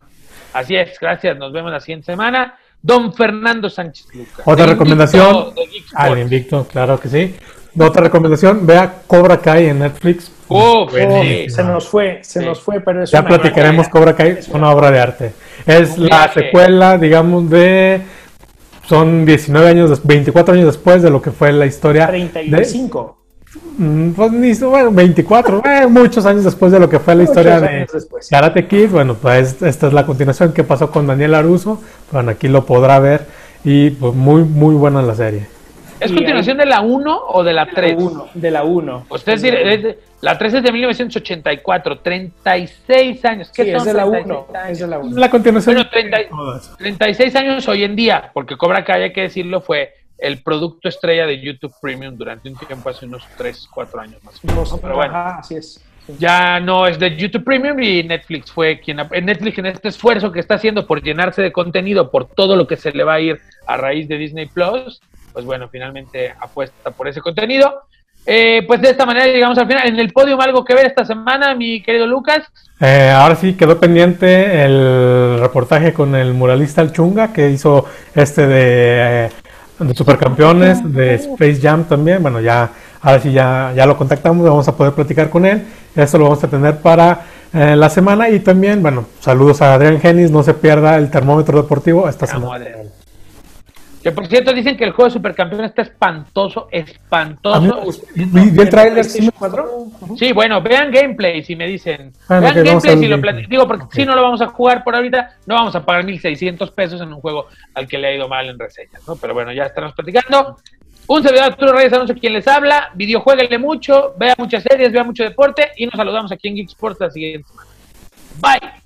Así es, gracias. Nos vemos la siguiente semana. Don Fernando Sánchez Lucas. Otra recomendación. Al invicto, claro que sí. Otra recomendación, vea Cobra Kai en Netflix. se nos fue, se nos fue, pero Ya platicaremos Cobra Kai, es una obra de arte. Es la secuela, digamos, de... Son 19 años, 24 años después de lo que fue la historia. 35. De, mm, pues, bueno, 24, eh, muchos años después de lo que fue la historia de Karate Kid. Bueno, pues esta es la continuación que pasó con Daniel Aruso. Bueno, aquí lo podrá ver y pues muy, muy buena la serie. ¿Es continuación de la 1 o de la 3? De la 1. Usted decir, la 3 es de 1984, 36 años. ¿Qué sí, es de la 1. Es de la 1. La continuación. Bueno, 30, 36 años hoy en día, porque Cobra Kai, hay que decirlo, fue el producto estrella de YouTube Premium durante un tiempo, hace unos 3, 4 años más o menos. Pero bueno, así es. Ya no es de YouTube Premium y Netflix fue quien, Netflix en este esfuerzo que está haciendo por llenarse de contenido, por todo lo que se le va a ir a raíz de Disney Plus, pues bueno, finalmente apuesta por ese contenido. Eh, pues de esta manera llegamos al final. En el podio algo que ver esta semana, mi querido Lucas. Eh, ahora sí quedó pendiente el reportaje con el muralista El Chunga que hizo este de, eh, de Supercampeones, de Space Jam también. Bueno, ya ahora sí ya, ya lo contactamos, vamos a poder platicar con él. Esto lo vamos a tener para la semana y también, bueno, saludos a Adrián Genis, no se pierda el termómetro deportivo esta semana. Que por cierto dicen que el juego de Supercampeón está espantoso, espantoso. ¿Vi el trailer Sí, bueno, vean gameplay si me dicen. vean gameplay si lo Digo, porque si no lo vamos a jugar por ahorita, no vamos a pagar 1.600 pesos en un juego al que le ha ido mal en reseñas, ¿no? Pero bueno, ya estamos platicando. Un servidor Arturo Reyes Alonso quien les habla. Videojueguenle mucho, vea muchas series, vea mucho deporte y nos saludamos aquí en Geek Sports la siguiente semana. Bye.